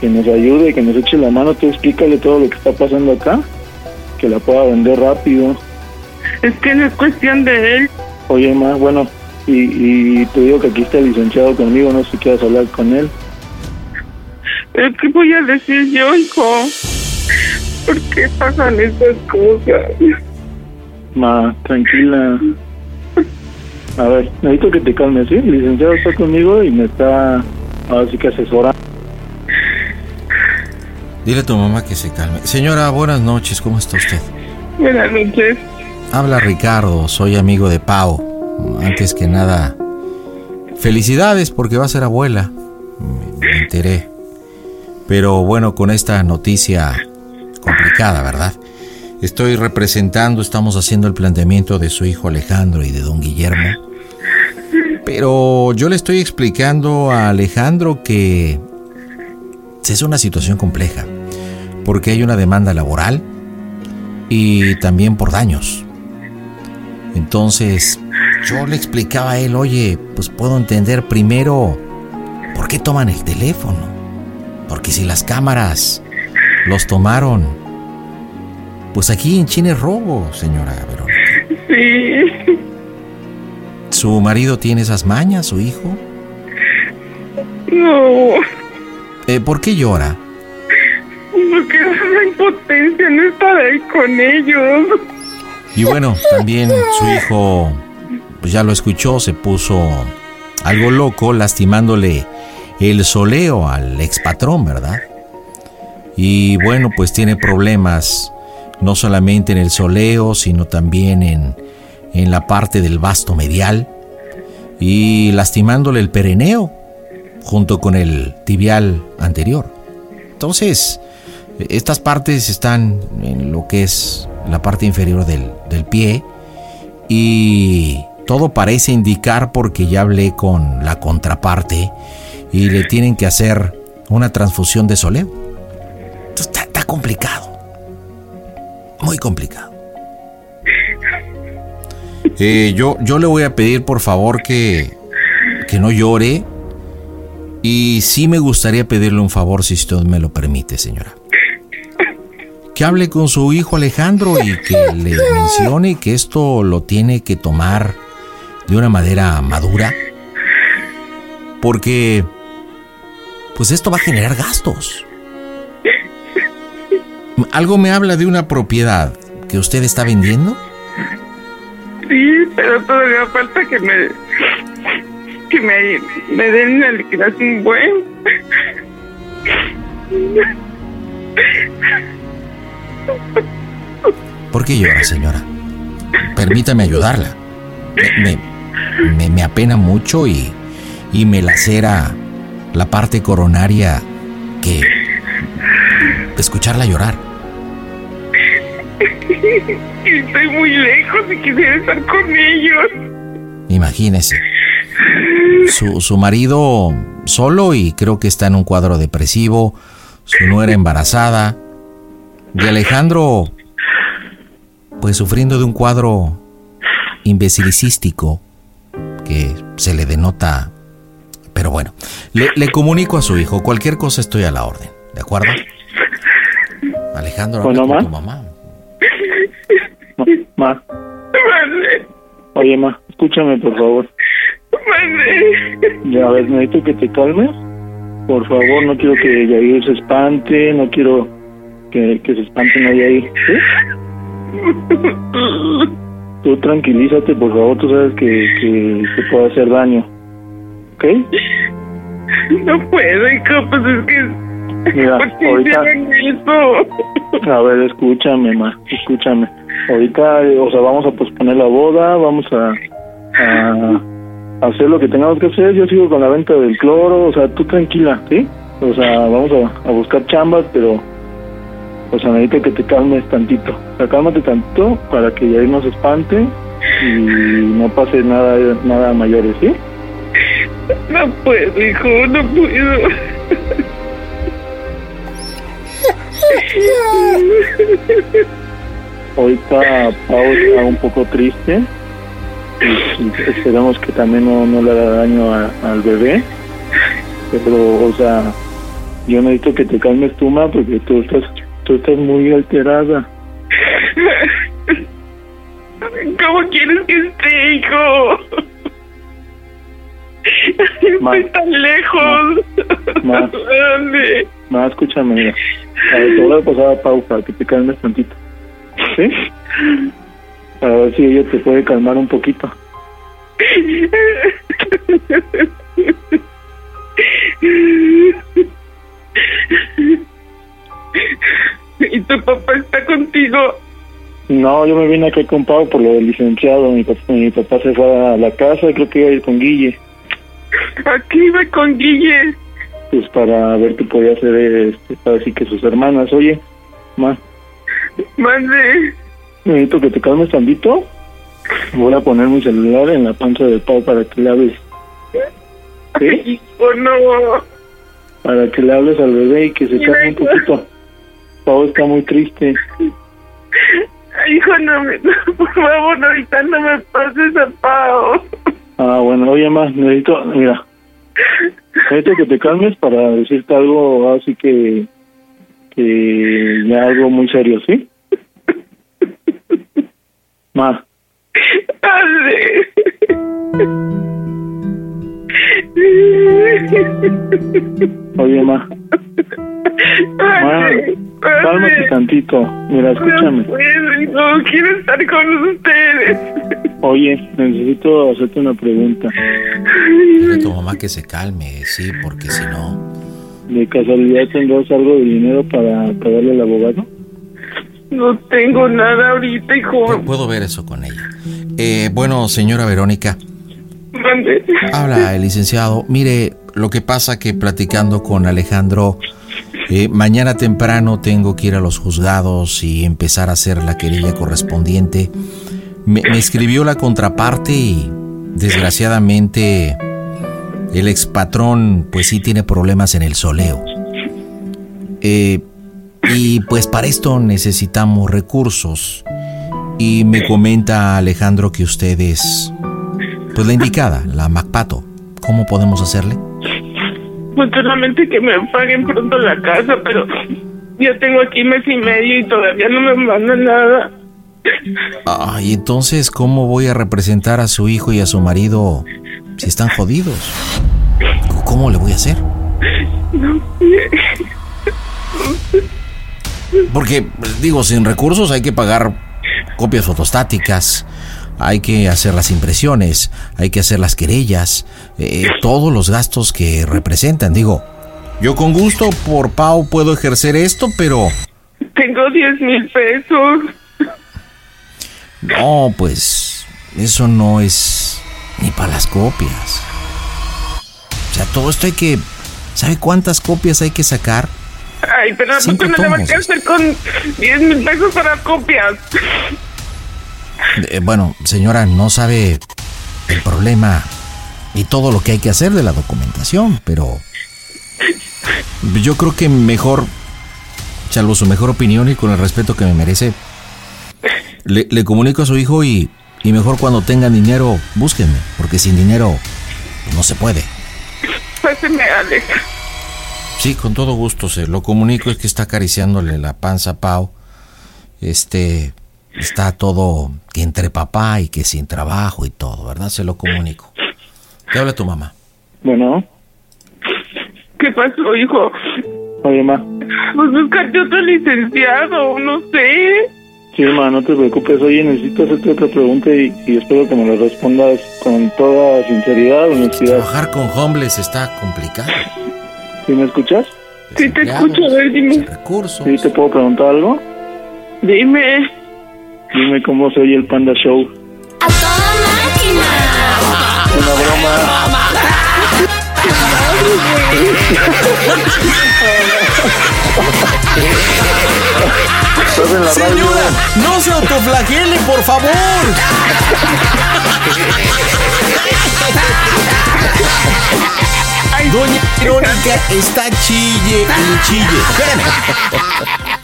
que nos ayude, que nos eche la mano, tú explícale todo lo que está pasando acá, que la pueda vender rápido. Es que no es cuestión de él. Oye, ma, bueno, y, y te digo que aquí está el licenciado conmigo, no sé si quieras hablar con él. ¿Pero qué voy a decir yo, hijo? ¿Por qué pasan estas cosas? Ma, tranquila. A ver, necesito que te calmes, ¿sí? El licenciado está conmigo y me está, ahora sí que asesorando. Dile a tu mamá que se calme. Señora, buenas noches, ¿cómo está usted? Buenas noches. Habla Ricardo, soy amigo de Pau. Antes que nada, felicidades porque va a ser abuela. Me, me enteré. Pero bueno, con esta noticia complicada, ¿verdad? Estoy representando, estamos haciendo el planteamiento de su hijo Alejandro y de don Guillermo. Pero yo le estoy explicando a Alejandro que es una situación compleja, porque hay una demanda laboral y también por daños. Entonces, yo le explicaba a él, oye, pues puedo entender primero por qué toman el teléfono. Porque si las cámaras los tomaron, pues aquí en China es robo, señora Verónica. Sí. ¿Su marido tiene esas mañas, su hijo? No. Eh, ¿Por qué llora? Porque la impotencia no estar ahí con ellos. Y bueno, también su hijo, pues ya lo escuchó, se puso algo loco, lastimándole el soleo al expatrón, ¿verdad? Y bueno, pues tiene problemas no solamente en el soleo, sino también en, en la parte del vasto medial y lastimándole el pereneo junto con el tibial anterior. Entonces, estas partes están en lo que es la parte inferior del, del pie y todo parece indicar porque ya hablé con la contraparte y le tienen que hacer una transfusión de soleo. Entonces, está, está complicado. Muy complicado. Eh, yo, yo le voy a pedir por favor que, que no llore. Y sí me gustaría pedirle un favor si usted me lo permite, señora. Que hable con su hijo Alejandro y que le mencione que esto lo tiene que tomar de una manera madura. Porque, pues esto va a generar gastos. Algo me habla de una propiedad que usted está vendiendo. Sí, pero todavía falta que me que me, me den una liquidación buena. ¿Por qué llora, señora? Permítame ayudarla. Me, me, me apena mucho y, y me lacera la parte coronaria que escucharla llorar. Estoy muy lejos y quisiera estar con ellos. Imagínese. Su, su marido solo y creo que está en un cuadro depresivo, su nuera embarazada y Alejandro pues sufriendo de un cuadro imbecilicístico que se le denota pero bueno, le, le comunico a su hijo, cualquier cosa estoy a la orden, ¿de acuerdo? Alejandro, habla Bueno, con ma. tu mamá. Ma, ma. Oye, ma, escúchame, por favor. Ya, a ver, necesito que te calmes. Por favor, no quiero que Yair se espante, no quiero que, que se espante nadie ahí. ¿sí? Tú tranquilízate, por favor, tú sabes que, que te puede hacer daño. ¿Ok? No puedo, hijo, pues es que... Mira, ¿Por qué ahorita... A ver, escúchame, ma, escúchame. Ahorita, eh, o sea, vamos a posponer la boda, vamos a, a hacer lo que tengamos que hacer. Yo sigo con la venta del cloro, o sea, tú tranquila, ¿sí? O sea, vamos a, a buscar chambas, pero, o sea, necesito que te calmes tantito. O sea, cálmate tantito para que ya no se espante y no pase nada, nada mayores, ¿sí? No puedo, hijo, no puedo. Ahorita Pau está un poco triste. Y esperamos que también no, no le haga daño a- al bebé. Pero, o sea, yo necesito que te calmes tú, ma, porque tú estás, tú estás muy alterada. ¿Cómo quieres que esté, hijo? Estoy tan lejos. Ma. ¿Dónde? Ma, escúchame, mira. A ver, te voy a pasar a Pau para que te calmes tantito. ¿Sí? Para ver si ella te puede calmar un poquito. ¿Y tu papá está contigo? No, yo me vine aquí con Pau por lo del licenciado. Mi papá, mi papá se fue a la casa, creo que iba a ir con Guille. Aquí iba con Guille. Pues para ver qué podía hacer, este, para decir que sus hermanas. Oye, ma, Mande. Necesito que te calmes tantito. Voy a poner mi celular en la panza de Pau para que le hables. ¿Sí? Hijo, no. Para que le hables al bebé y que se calme un poquito. Pau está muy triste. Ay, Hijo, no me... Por favor, ahorita no me pases a Pau. Ah, bueno, oye, más, necesito, mira, necesito que te calmes para decirte algo así que, que ya algo muy serio, ¿sí? Ma, oye, ma, ma, cálmate tantito. Mira, escúchame. No puedo, no quiero estar con ustedes. Oye, necesito hacerte una pregunta. Dile a tu mamá que se calme, sí, porque si no... ¿De casualidad tendrás algo de dinero para pagarle al abogado? No tengo nada ahorita, hijo. Puedo ver eso con ella. Eh, bueno, señora Verónica, Mande. habla el licenciado. Mire, lo que pasa que platicando con Alejandro, eh, mañana temprano tengo que ir a los juzgados y empezar a hacer la querella correspondiente. Me, me escribió la contraparte y desgraciadamente el expatrón pues sí tiene problemas en el soleo. Eh, y pues para esto necesitamos recursos. Y me comenta Alejandro que usted es pues la indicada, la Macpato. ¿Cómo podemos hacerle? Pues solamente que me paguen pronto la casa, pero ya tengo aquí mes y medio y todavía no me mandan nada. Ah, y entonces, ¿cómo voy a representar a su hijo y a su marido si están jodidos? ¿Cómo le voy a hacer? No Porque, digo, sin recursos hay que pagar copias fotostáticas, hay que hacer las impresiones, hay que hacer las querellas, eh, todos los gastos que representan. Digo, yo con gusto por Pau puedo ejercer esto, pero Tengo 10 mil pesos. no, pues eso no es ni para las copias. O sea, todo esto hay que... ¿Sabe cuántas copias hay que sacar? Ay, pero ¿a poco no le va a alcanzar con 10 mil pesos para copias? Eh, bueno, señora, no sabe el problema y todo lo que hay que hacer de la documentación, pero yo creo que mejor, salvo su mejor opinión y con el respeto que me merece, le, le comunico a su hijo y, y mejor cuando tengan dinero, búsquenme, porque sin dinero no se puede. Páseme, Alex. Sí, con todo gusto se lo comunico, es que está acariciándole la panza a Pau. Este, está todo que entre papá y que sin trabajo y todo, ¿verdad? Se lo comunico. Te habla tu mamá. Bueno, ¿Qué pasó, hijo? oye, ma. Pues búscate otro licenciado, no sé. Sí, ma, no te preocupes. Oye, necesito hacerte otra pregunta y, y espero que me la respondas con toda sinceridad, honestidad. Trabajar con homeless está complicado. ¿Sí me escuchas? Sí, te escucho, a ver, dime. Recursos. ¿Sí te puedo preguntar algo? Dime. Dime cómo se oye el Panda Show. Una broma. Estás en la radio. Señora, no se autoflagele, por favor. Doña Verónica está chille y chille. Espérame.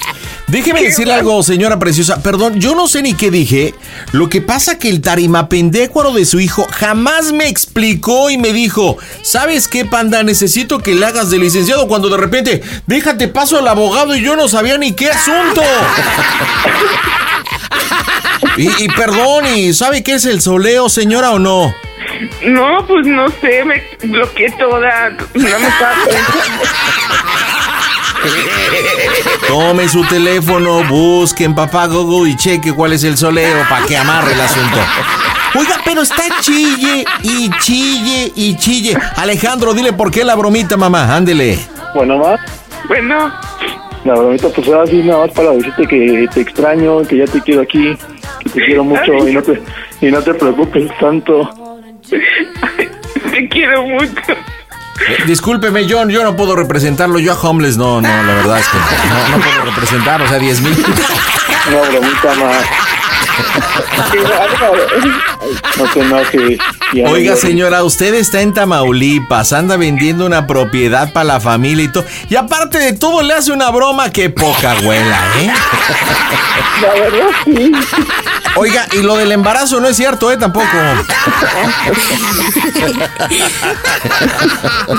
Déjeme decirle algo, señora preciosa. Perdón, yo no sé ni qué dije. Lo que pasa que el tarimapendécuaro de su hijo jamás me explicó y me dijo, ¿sabes qué, panda? Necesito que le hagas de licenciado cuando de repente, déjate paso al abogado y yo no sabía ni qué asunto. Y, y perdón, ¿y sabe qué es el soleo, señora, o no? No, pues no sé, me bloqueé toda. No me estaba pensando. Tome su teléfono, busque en papá Google y cheque cuál es el soleo para que amarre el asunto. Oiga, pero está chille y chille y chille. Alejandro, dile por qué la bromita, mamá. Ándele. Bueno, ma. Bueno, La bromita, pues ahora sí, nada más para decirte que te extraño, que ya te quiero aquí, que te quiero mucho y no te, y no te preocupes tanto. te quiero mucho. Eh, discúlpeme, John, yo no puedo representarlo. Yo a Homeless no, no, la verdad es que no, no puedo representarlo. O sea, 10 mil. Una bromita más. No te no Oiga, señora, usted está en Tamaulipas, anda vendiendo una propiedad para la familia y todo. Y aparte de todo, le hace una broma que poca abuela, ¿eh? La verdad, sí. Oiga, y lo del embarazo no es cierto, ¿eh? Tampoco.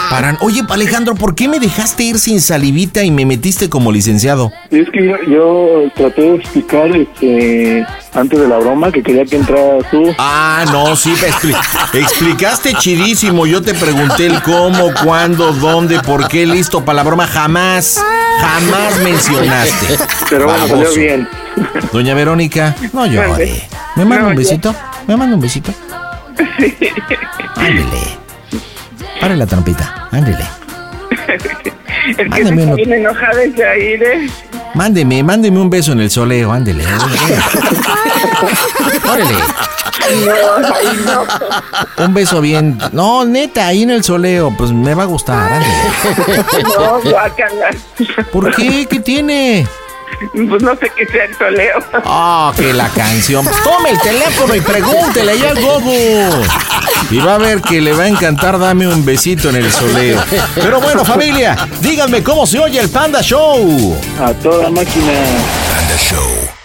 Paran. Oye, Alejandro, ¿por qué me dejaste ir sin salivita y me metiste como licenciado? Es que yo, yo traté de explicar este, antes de la broma que quería que entraras tú. Ah, no, sí, expli- explicaste chidísimo. Yo te pregunté el cómo, cuándo, dónde, por qué, listo para la broma. Jamás, jamás mencionaste. Pero bueno, salió Baboso. bien. Doña Verónica, no llore. ¿Me manda un besito? ¿Me manda un besito? Ándele. Pare la trampita, ándele. Es que uno. bien enojada ese aire. Mándeme, mándeme un beso en el soleo, ándele. Órale. No, no. Un beso bien. No, neta, ahí en el soleo, pues me va a gustar, ándele. No, guácala. ¿Por qué? ¿Qué tiene? Pues no sé qué sea el soleo. Ah, que la canción. Pues tome el teléfono y pregúntele ahí al Gogo. Y va a ver que le va a encantar dame un besito en el soleo. Pero bueno, familia, díganme cómo se oye el Panda Show. A toda máquina. Panda Show.